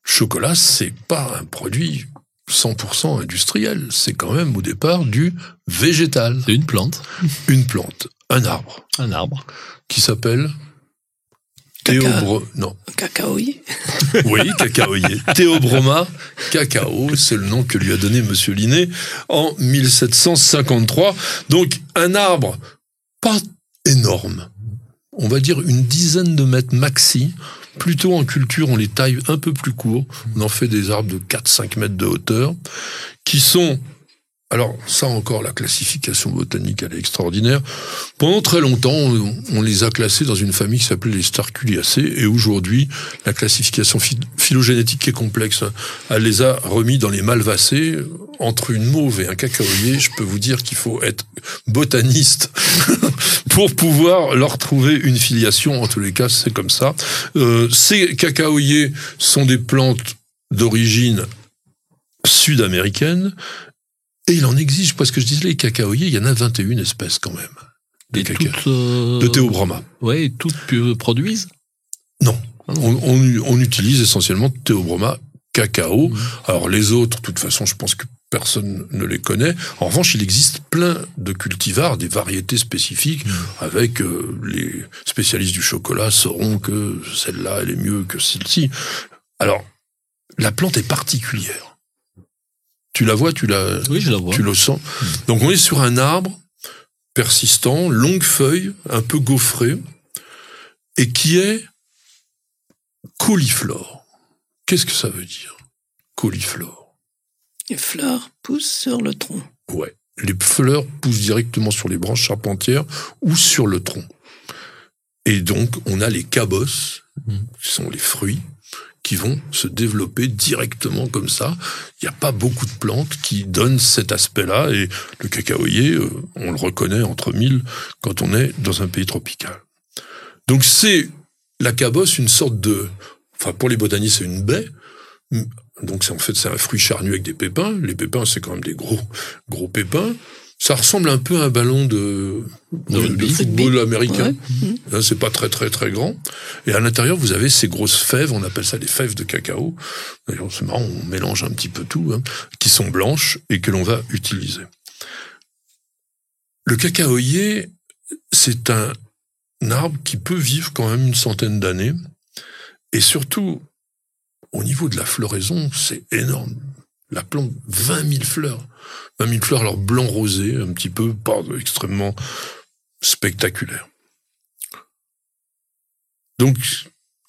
Chocolat, c'est pas un produit 100% industriel, c'est quand même au départ du végétal, C'est une plante, une plante, un arbre un arbre. qui s'appelle Caca. Théobro... Non, Cacaoyer. oui, cacaoyer. Théobroma cacao, c'est le nom que lui a donné Monsieur Linné en 1753. Donc un arbre pas énorme, on va dire une dizaine de mètres maxi. Plutôt en culture, on les taille un peu plus courts. On en fait des arbres de 4-5 mètres de hauteur, qui sont alors ça encore, la classification botanique, elle est extraordinaire. Pendant très longtemps, on, les a classés dans une famille qui s'appelait les Starculiacées, et aujourd'hui, la classification phy- phylogénétique est complexe, elle les a remis dans les Malvacées. Entre une mauve et un cacaoyer, je peux vous dire qu'il faut être botaniste pour pouvoir leur trouver une filiation. En tous les cas, c'est comme ça. Euh, ces cacaoyers sont des plantes d'origine sud-américaine, et il en existe, parce que je disais les cacaoyers, il y en a 21 espèces quand même. De, Et toutes, euh, de théobroma. Ouais, et toutes produisent. Non. Ah On, on- on utilise essentiellement théobroma cacao. Mhm. Alors les autres, de toute façon, je pense que personne ne les connaît. En revanche, il existe plein de cultivars, des variétés spécifiques, Mhm. avec euh, les spécialistes du chocolat sauront que celle-là, elle est mieux que celle-ci. Alors, la plante est particulière. Tu la vois, tu la, Oui, je la vois. tu le sens. Donc on est sur un arbre persistant, longue feuille, un peu gaufré, et qui est cauliflore. Qu'est-ce que ça veut dire Cauliflore? Les fleurs poussent sur le tronc. Ouais. Les fleurs poussent directement sur les branches charpentières ou sur le tronc. Et donc, on a les cabosses, Mhm. qui sont les fruits, qui vont se développer directement comme ça. Il n'y a pas beaucoup de plantes qui donnent cet aspect-là. Et le cacaoyer, euh, on le reconnaît entre mille quand on est dans un pays tropical. Donc, c'est la cabosse, une sorte de... Enfin, pour les botanistes, c'est une baie. Donc, c'est en fait, c'est un fruit charnu avec des pépins. Les pépins, c'est quand même des gros, gros pépins. Ça ressemble un peu à un ballon de, De de, rugby. de football américain. Ouais. Hein, c'est pas très très très grand. Et à l'intérieur, vous avez ces grosses fèves, on appelle ça des fèves de cacao. D'ailleurs, c'est marrant, on mélange un petit peu tout, hein, qui sont blanches et que l'on va utiliser. Le cacaoyer, c'est un arbre qui peut vivre quand même une centaine d'années. Et surtout, au niveau de la floraison, c'est énorme. La plante, 20 000 fleurs. 20 000 fleurs, alors blanc rosé, un petit peu, pas extrêmement spectaculaire. Donc,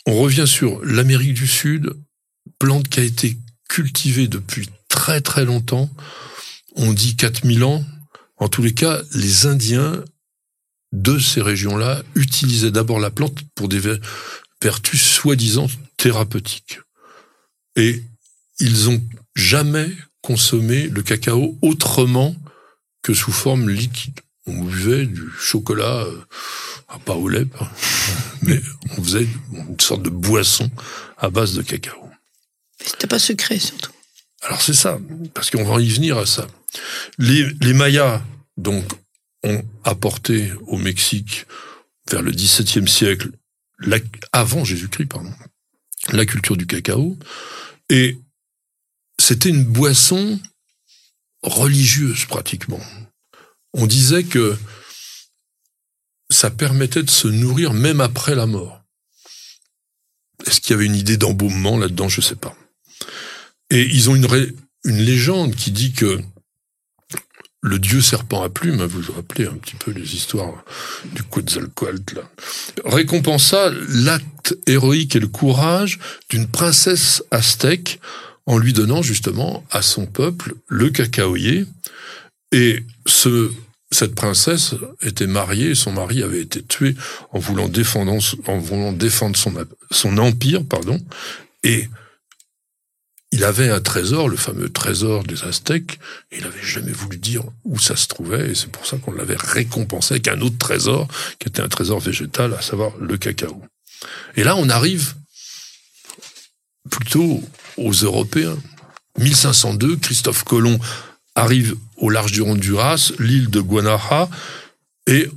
on revient sur l'Amérique du Sud, plante qui a été cultivée depuis très très longtemps. on dit 4000 ans. En tous les cas, les Indiens de ces régions-là utilisaient d'abord la plante pour des vertus soi-disant thérapeutiques. Et ils ont jamais consommé le cacao autrement que sous forme liquide. On buvait du chocolat, euh, pas au lait, mais on faisait une sorte de boisson à base de cacao. C'était pas secret surtout. Alors c'est ça, parce qu'on va y venir à ça. Les, les Mayas, donc, ont apporté au Mexique, vers le XVIIe siècle, avant Jésus-Christ, pardon, la culture du cacao. Et c'était une boisson religieuse pratiquement. On disait que ça permettait de se nourrir même après la mort. Est-ce qu'il y avait une idée d'embaumement là-dedans? Je ne sais pas. Et ils ont une, légende qui dit que le dieu serpent à plumes, vous vous rappelez un petit peu les histoires du Quetzalcoatl, récompensa l'acte héroïque et le courage d'une princesse aztèque en lui donnant justement à son peuple le cacaoyer. Et ce, cette princesse était mariée, son mari avait été tué en voulant défendre, son, empire, pardon, et il avait un trésor, le fameux trésor des Aztèques, il n'avait jamais voulu dire où ça se trouvait, et c'est pour ça qu'on l'avait récompensé avec un autre trésor, qui était un trésor végétal, à savoir le cacao. Et là, on arrive plutôt aux Européens. 1502, Christophe Colomb arrive au large du Honduras, l'île de Guanaja, et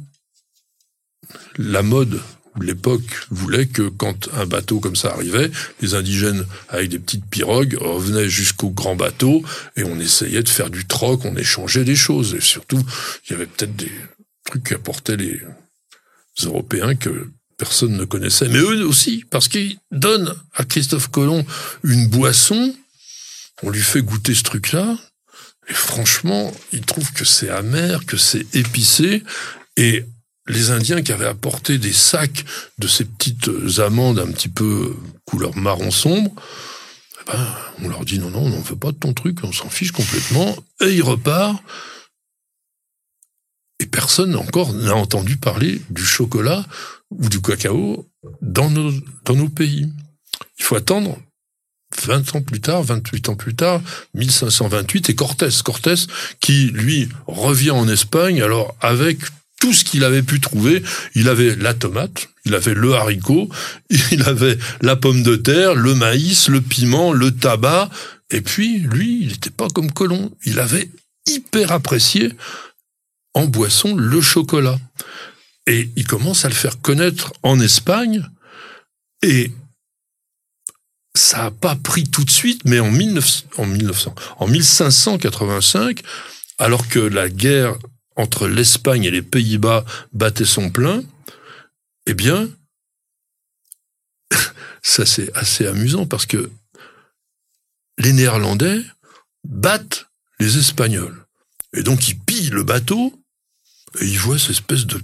la mode l'époque voulait que quand un bateau comme ça arrivait, les indigènes avec des petites pirogues revenaient jusqu'au grand bateau et on essayait de faire du troc, on échangeait des choses. Et surtout, il y avait peut-être des trucs qu'apportaient les Européens que personne ne connaissait. Mais eux aussi, parce qu'ils donnent à Christophe Colomb une boisson, on lui fait goûter ce truc-là, et franchement, il trouve que c'est amer, que c'est épicé, et les Indiens qui avaient apporté des sacs de ces petites amandes un petit peu couleur marron sombre, eh ben, on leur dit non, non, on n'en veut pas de ton truc, on s'en fiche complètement, et ils repartent. Et personne encore n'a entendu parler du chocolat ou du cacao dans nos, dans nos pays. Il faut attendre 20 ans plus tard, 28 ans plus tard, 1528, et Cortés. Cortés qui, lui, revient en Espagne, alors avec tout ce qu'il avait pu trouver. Il avait la tomate, il avait le haricot, il avait la pomme de terre, le maïs, le piment, le tabac. Et puis, lui, il n'était pas comme Colomb. Il avait hyper apprécié en boisson le chocolat. Et il commence à le faire connaître en Espagne. Et ça n'a pas pris tout de suite, mais en, 19, en, 1900, en 1585, alors que la guerre entre l'Espagne et les Pays-Bas battait son plein, eh bien, ça c'est assez amusant parce que les Néerlandais battent les Espagnols. Et donc ils pillent le bateau et ils voient cette espèce de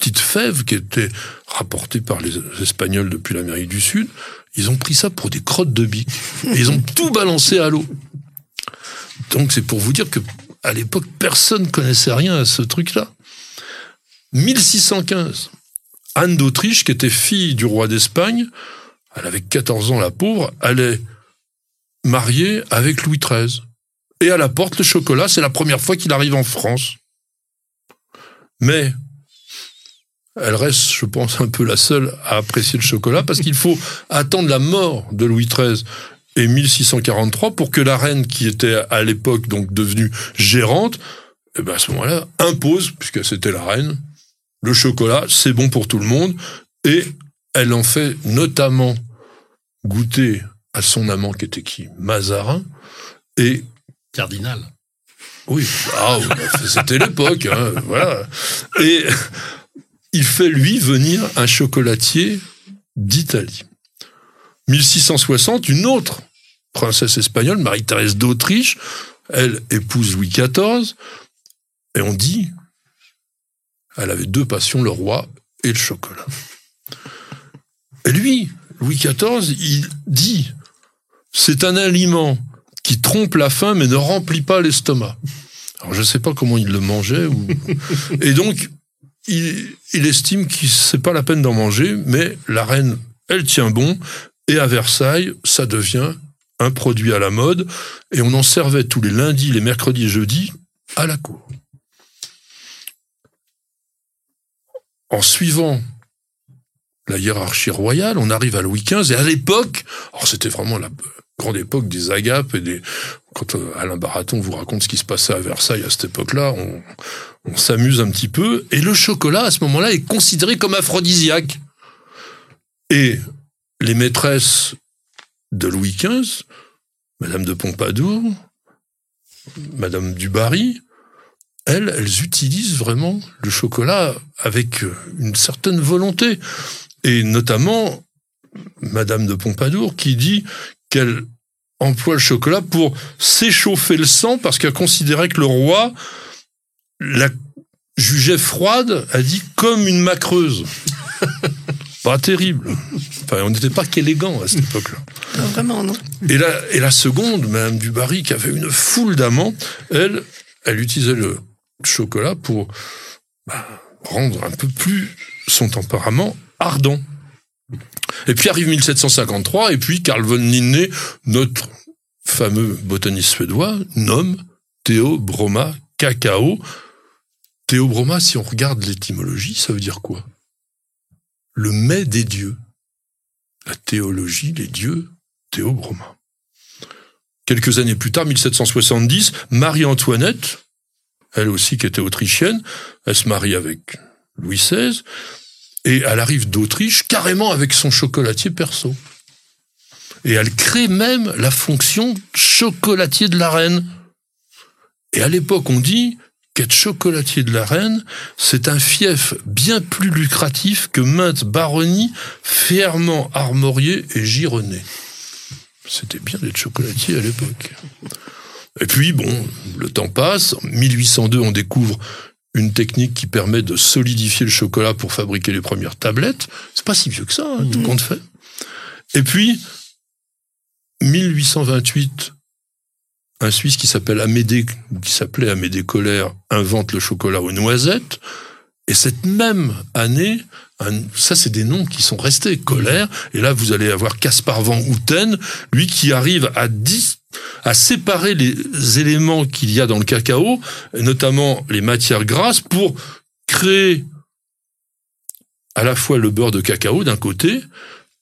petite fève qui était rapportée par les Espagnols depuis l'Amérique du Sud. Ils ont pris ça pour des crottes de bique. Et ils ont tout balancé à l'eau. Donc c'est pour vous dire que à l'époque, personne ne connaissait rien à ce truc-là. 1615, Anne d'Autriche, qui était fille du roi d'Espagne, elle avait 14 ans, la pauvre, elle est mariée avec Louis XIII. Et elle apporte le chocolat, c'est la première fois qu'il arrive en France. Mais elle reste, je pense, un peu la seule à apprécier le chocolat parce qu'il faut attendre la mort de Louis XIII et 1643 pour que la reine qui était à l'époque donc devenue gérante, eh ben à ce moment-là impose, puisque c'était la reine, le chocolat, c'est bon pour tout le monde, et elle en fait notamment goûter à son amant qui était qui? Mazarin et cardinal. Oui, ah, c'était l'époque, hein, voilà. Et il fait lui venir un chocolatier d'Italie. 1660, une autre princesse espagnole, Marie-Thérèse d'Autriche, elle épouse Louis XIV, et on dit, elle avait deux passions, le roi et le chocolat. Et lui, Louis XIV, il dit, c'est un aliment qui trompe la faim mais ne remplit pas l'estomac. Alors je sais pas comment il le mangeait. Ou... Et donc, il, estime que c'est pas la peine d'en manger, mais la reine, elle tient bon. Et à Versailles, ça devient un produit à la mode. Et on en servait tous les lundis, les mercredis et jeudis à la cour. En suivant la hiérarchie royale, on arrive à Louis XV, et à l'époque, c'était vraiment la grande époque des agapes et des, quand euh, Alain Baraton vous raconte ce qui se passait à Versailles à cette époque-là, on, on s'amuse un petit peu, et le chocolat, à ce moment-là, est considéré comme aphrodisiaque. Et les maîtresses de Louis XV, Madame de Pompadour, Madame du Barry, elles, elles utilisent vraiment le chocolat avec une certaine volonté. Et notamment, Madame de Pompadour qui dit qu'elle emploie le chocolat pour s'échauffer le sang parce qu'elle considérait que le roi la jugeait froide, a dit comme une macreuse. pas terrible. Enfin, on n'était pas qu'élégant à cette époque-là. vraiment, non. Et la, et la seconde, Madame Dubarry, qui avait une foule d'amants, elle, elle utilisait le chocolat pour bah, rendre un peu plus son tempérament ardent. Et puis arrive 1753, et puis Carl von Linné, notre fameux botaniste suédois, nomme Théobroma cacao. Théobroma, si on regarde l'étymologie, ça veut dire quoi? Le mets des dieux. La théologie, les dieux, Théobroma. Quelques années plus tard, 1770, Marie-Antoinette, elle aussi qui était autrichienne, elle se marie avec Louis XVI, et elle arrive d'Autriche carrément avec son chocolatier perso. Et elle crée même la fonction chocolatier de la reine. Et à l'époque, on dit qu'être chocolatier de la reine, c'est un fief bien plus lucratif que maintes baronnies fièrement armoriées et gironnées. C'était bien d'être chocolatier à l'époque. Et puis, bon, le temps passe. En 1802, on découvre une technique qui permet de solidifier le chocolat pour fabriquer les premières tablettes. C'est pas si vieux que ça, hein, tout compte fait. Et puis, 1828, un Suisse qui s'appelle Amédée, qui s'appelait Amédée Colère, invente le chocolat aux noisettes. Et cette même année, ça c'est des noms qui sont restés, Colère. Et là, vous allez avoir Caspar Van Houten, lui qui arrive à 10 à séparer les éléments qu'il y a dans le cacao, notamment les matières grasses, pour créer à la fois le beurre de cacao d'un côté,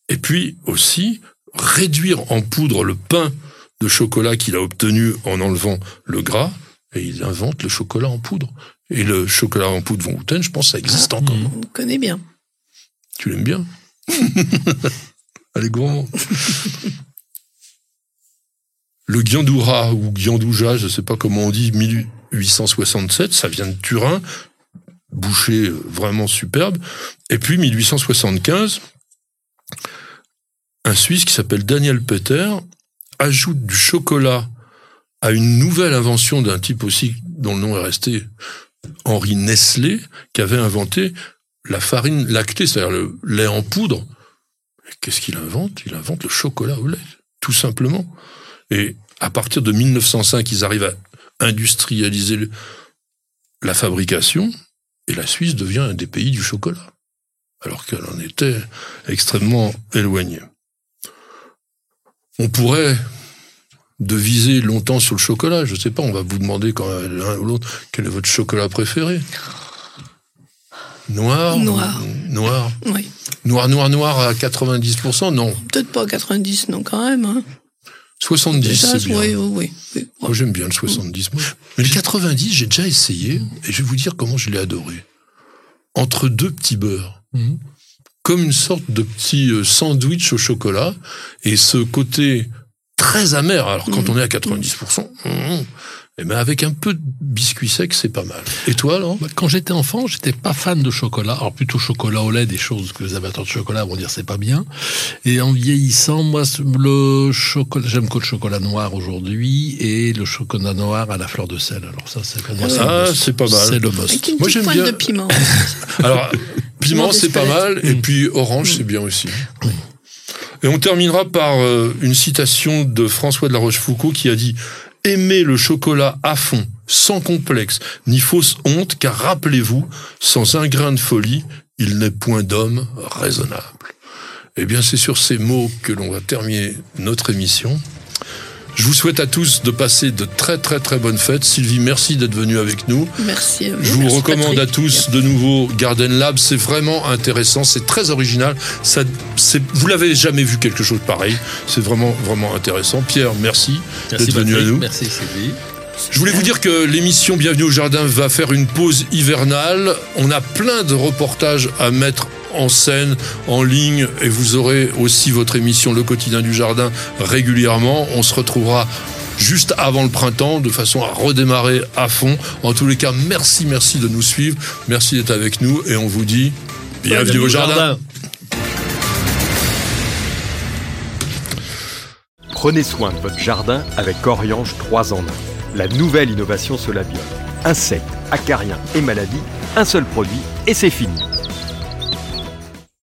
et puis aussi réduire en poudre le pain de chocolat qu'il a obtenu en enlevant le gras, et il invente le chocolat en poudre. Et le chocolat en poudre Von Houten, je pense, ça existe ah, encore. On connaît bien. Tu l'aimes bien Allez, gourmand. Le Gyandoura ou Gyandouja, je ne sais pas comment on dit, 1867, ça vient de Turin, boucher vraiment superbe. Et puis 1875, un Suisse qui s'appelle Daniel Peter ajoute du chocolat à une nouvelle invention d'un type aussi dont le nom est resté Henri Nestlé, qui avait inventé la farine lactée, c'est-à-dire le lait en poudre. Qu'est-ce qu'il invente? Il invente le chocolat au lait, tout simplement. Et à partir de 1905, ils arrivent à industrialiser la fabrication, et la Suisse devient un des pays du chocolat, alors qu'elle en était extrêmement éloignée. On pourrait deviser longtemps sur le chocolat. Je sais pas, on va vous demander quand l'un ou l'autre quel est votre chocolat préféré? Noir? Noir. Noir. Oui. Noir, noir, noir à 90%, non. Peut-être pas 90, non, quand même. Hein. 70, c'est bien. Oui, oui, oui. Moi, j'aime bien le 70. Mais le 90, j'ai déjà essayé, et je vais vous dire comment je l'ai adoré. Entre deux petits beurres. Mhm. Comme une sorte de petit euh, sandwich au chocolat, et ce côté très amer, alors quand mhm. on est à 90%, mais eh ben avec un peu de biscuit sec, c'est pas mal. Et toi, alors Quand j'étais enfant, j'étais pas fan de chocolat. Alors plutôt chocolat au lait, des choses que les amateurs de chocolat vont dire c'est pas bien. Et en vieillissant, moi, le chocolat, j'aime que le chocolat noir aujourd'hui et le chocolat noir à la fleur de sel. Alors ça, c'est ah, c'est pas mal. C'est le must. moi, j'aime bien. de piment. alors, piment, c'est pas mal. Et puis orange, c'est bien aussi. Et on terminera par euh, une citation de François de la Rochefoucauld qui a dit Aimez le chocolat à fond, sans complexe, ni fausse honte, car rappelez-vous, sans un grain de folie, il n'est point d'homme raisonnable. Eh bien, c'est sur ces mots que l'on va terminer notre émission. Je vous souhaite à tous de passer de très très très bonnes fêtes. Sylvie, merci d'être venue avec nous. Merci. À vous. Je vous Merci, recommande Patrick. à tous de nouveau Garden Lab. C'est vraiment intéressant, c'est très original. Ça, c'est, vous l'avez jamais vu quelque chose de pareil. C'est vraiment vraiment intéressant. Pierre, merci, Merci d'être venu à nous. Merci Sylvie. Je voulais vous dire que l'émission Bienvenue au Jardin va faire une pause hivernale. On a plein de reportages à mettre en scène, en ligne, et vous aurez aussi votre émission Le quotidien du jardin régulièrement. On se retrouvera juste avant le printemps, de façon à redémarrer à fond. En tous les cas, merci, merci de nous suivre, merci d'être avec nous, et on vous dit bienvenue, au jardin. Prenez soin de votre jardin avec Oriange 3 en 1. La nouvelle innovation Solabiol. Insectes, acariens et maladies, un seul produit et c'est fini.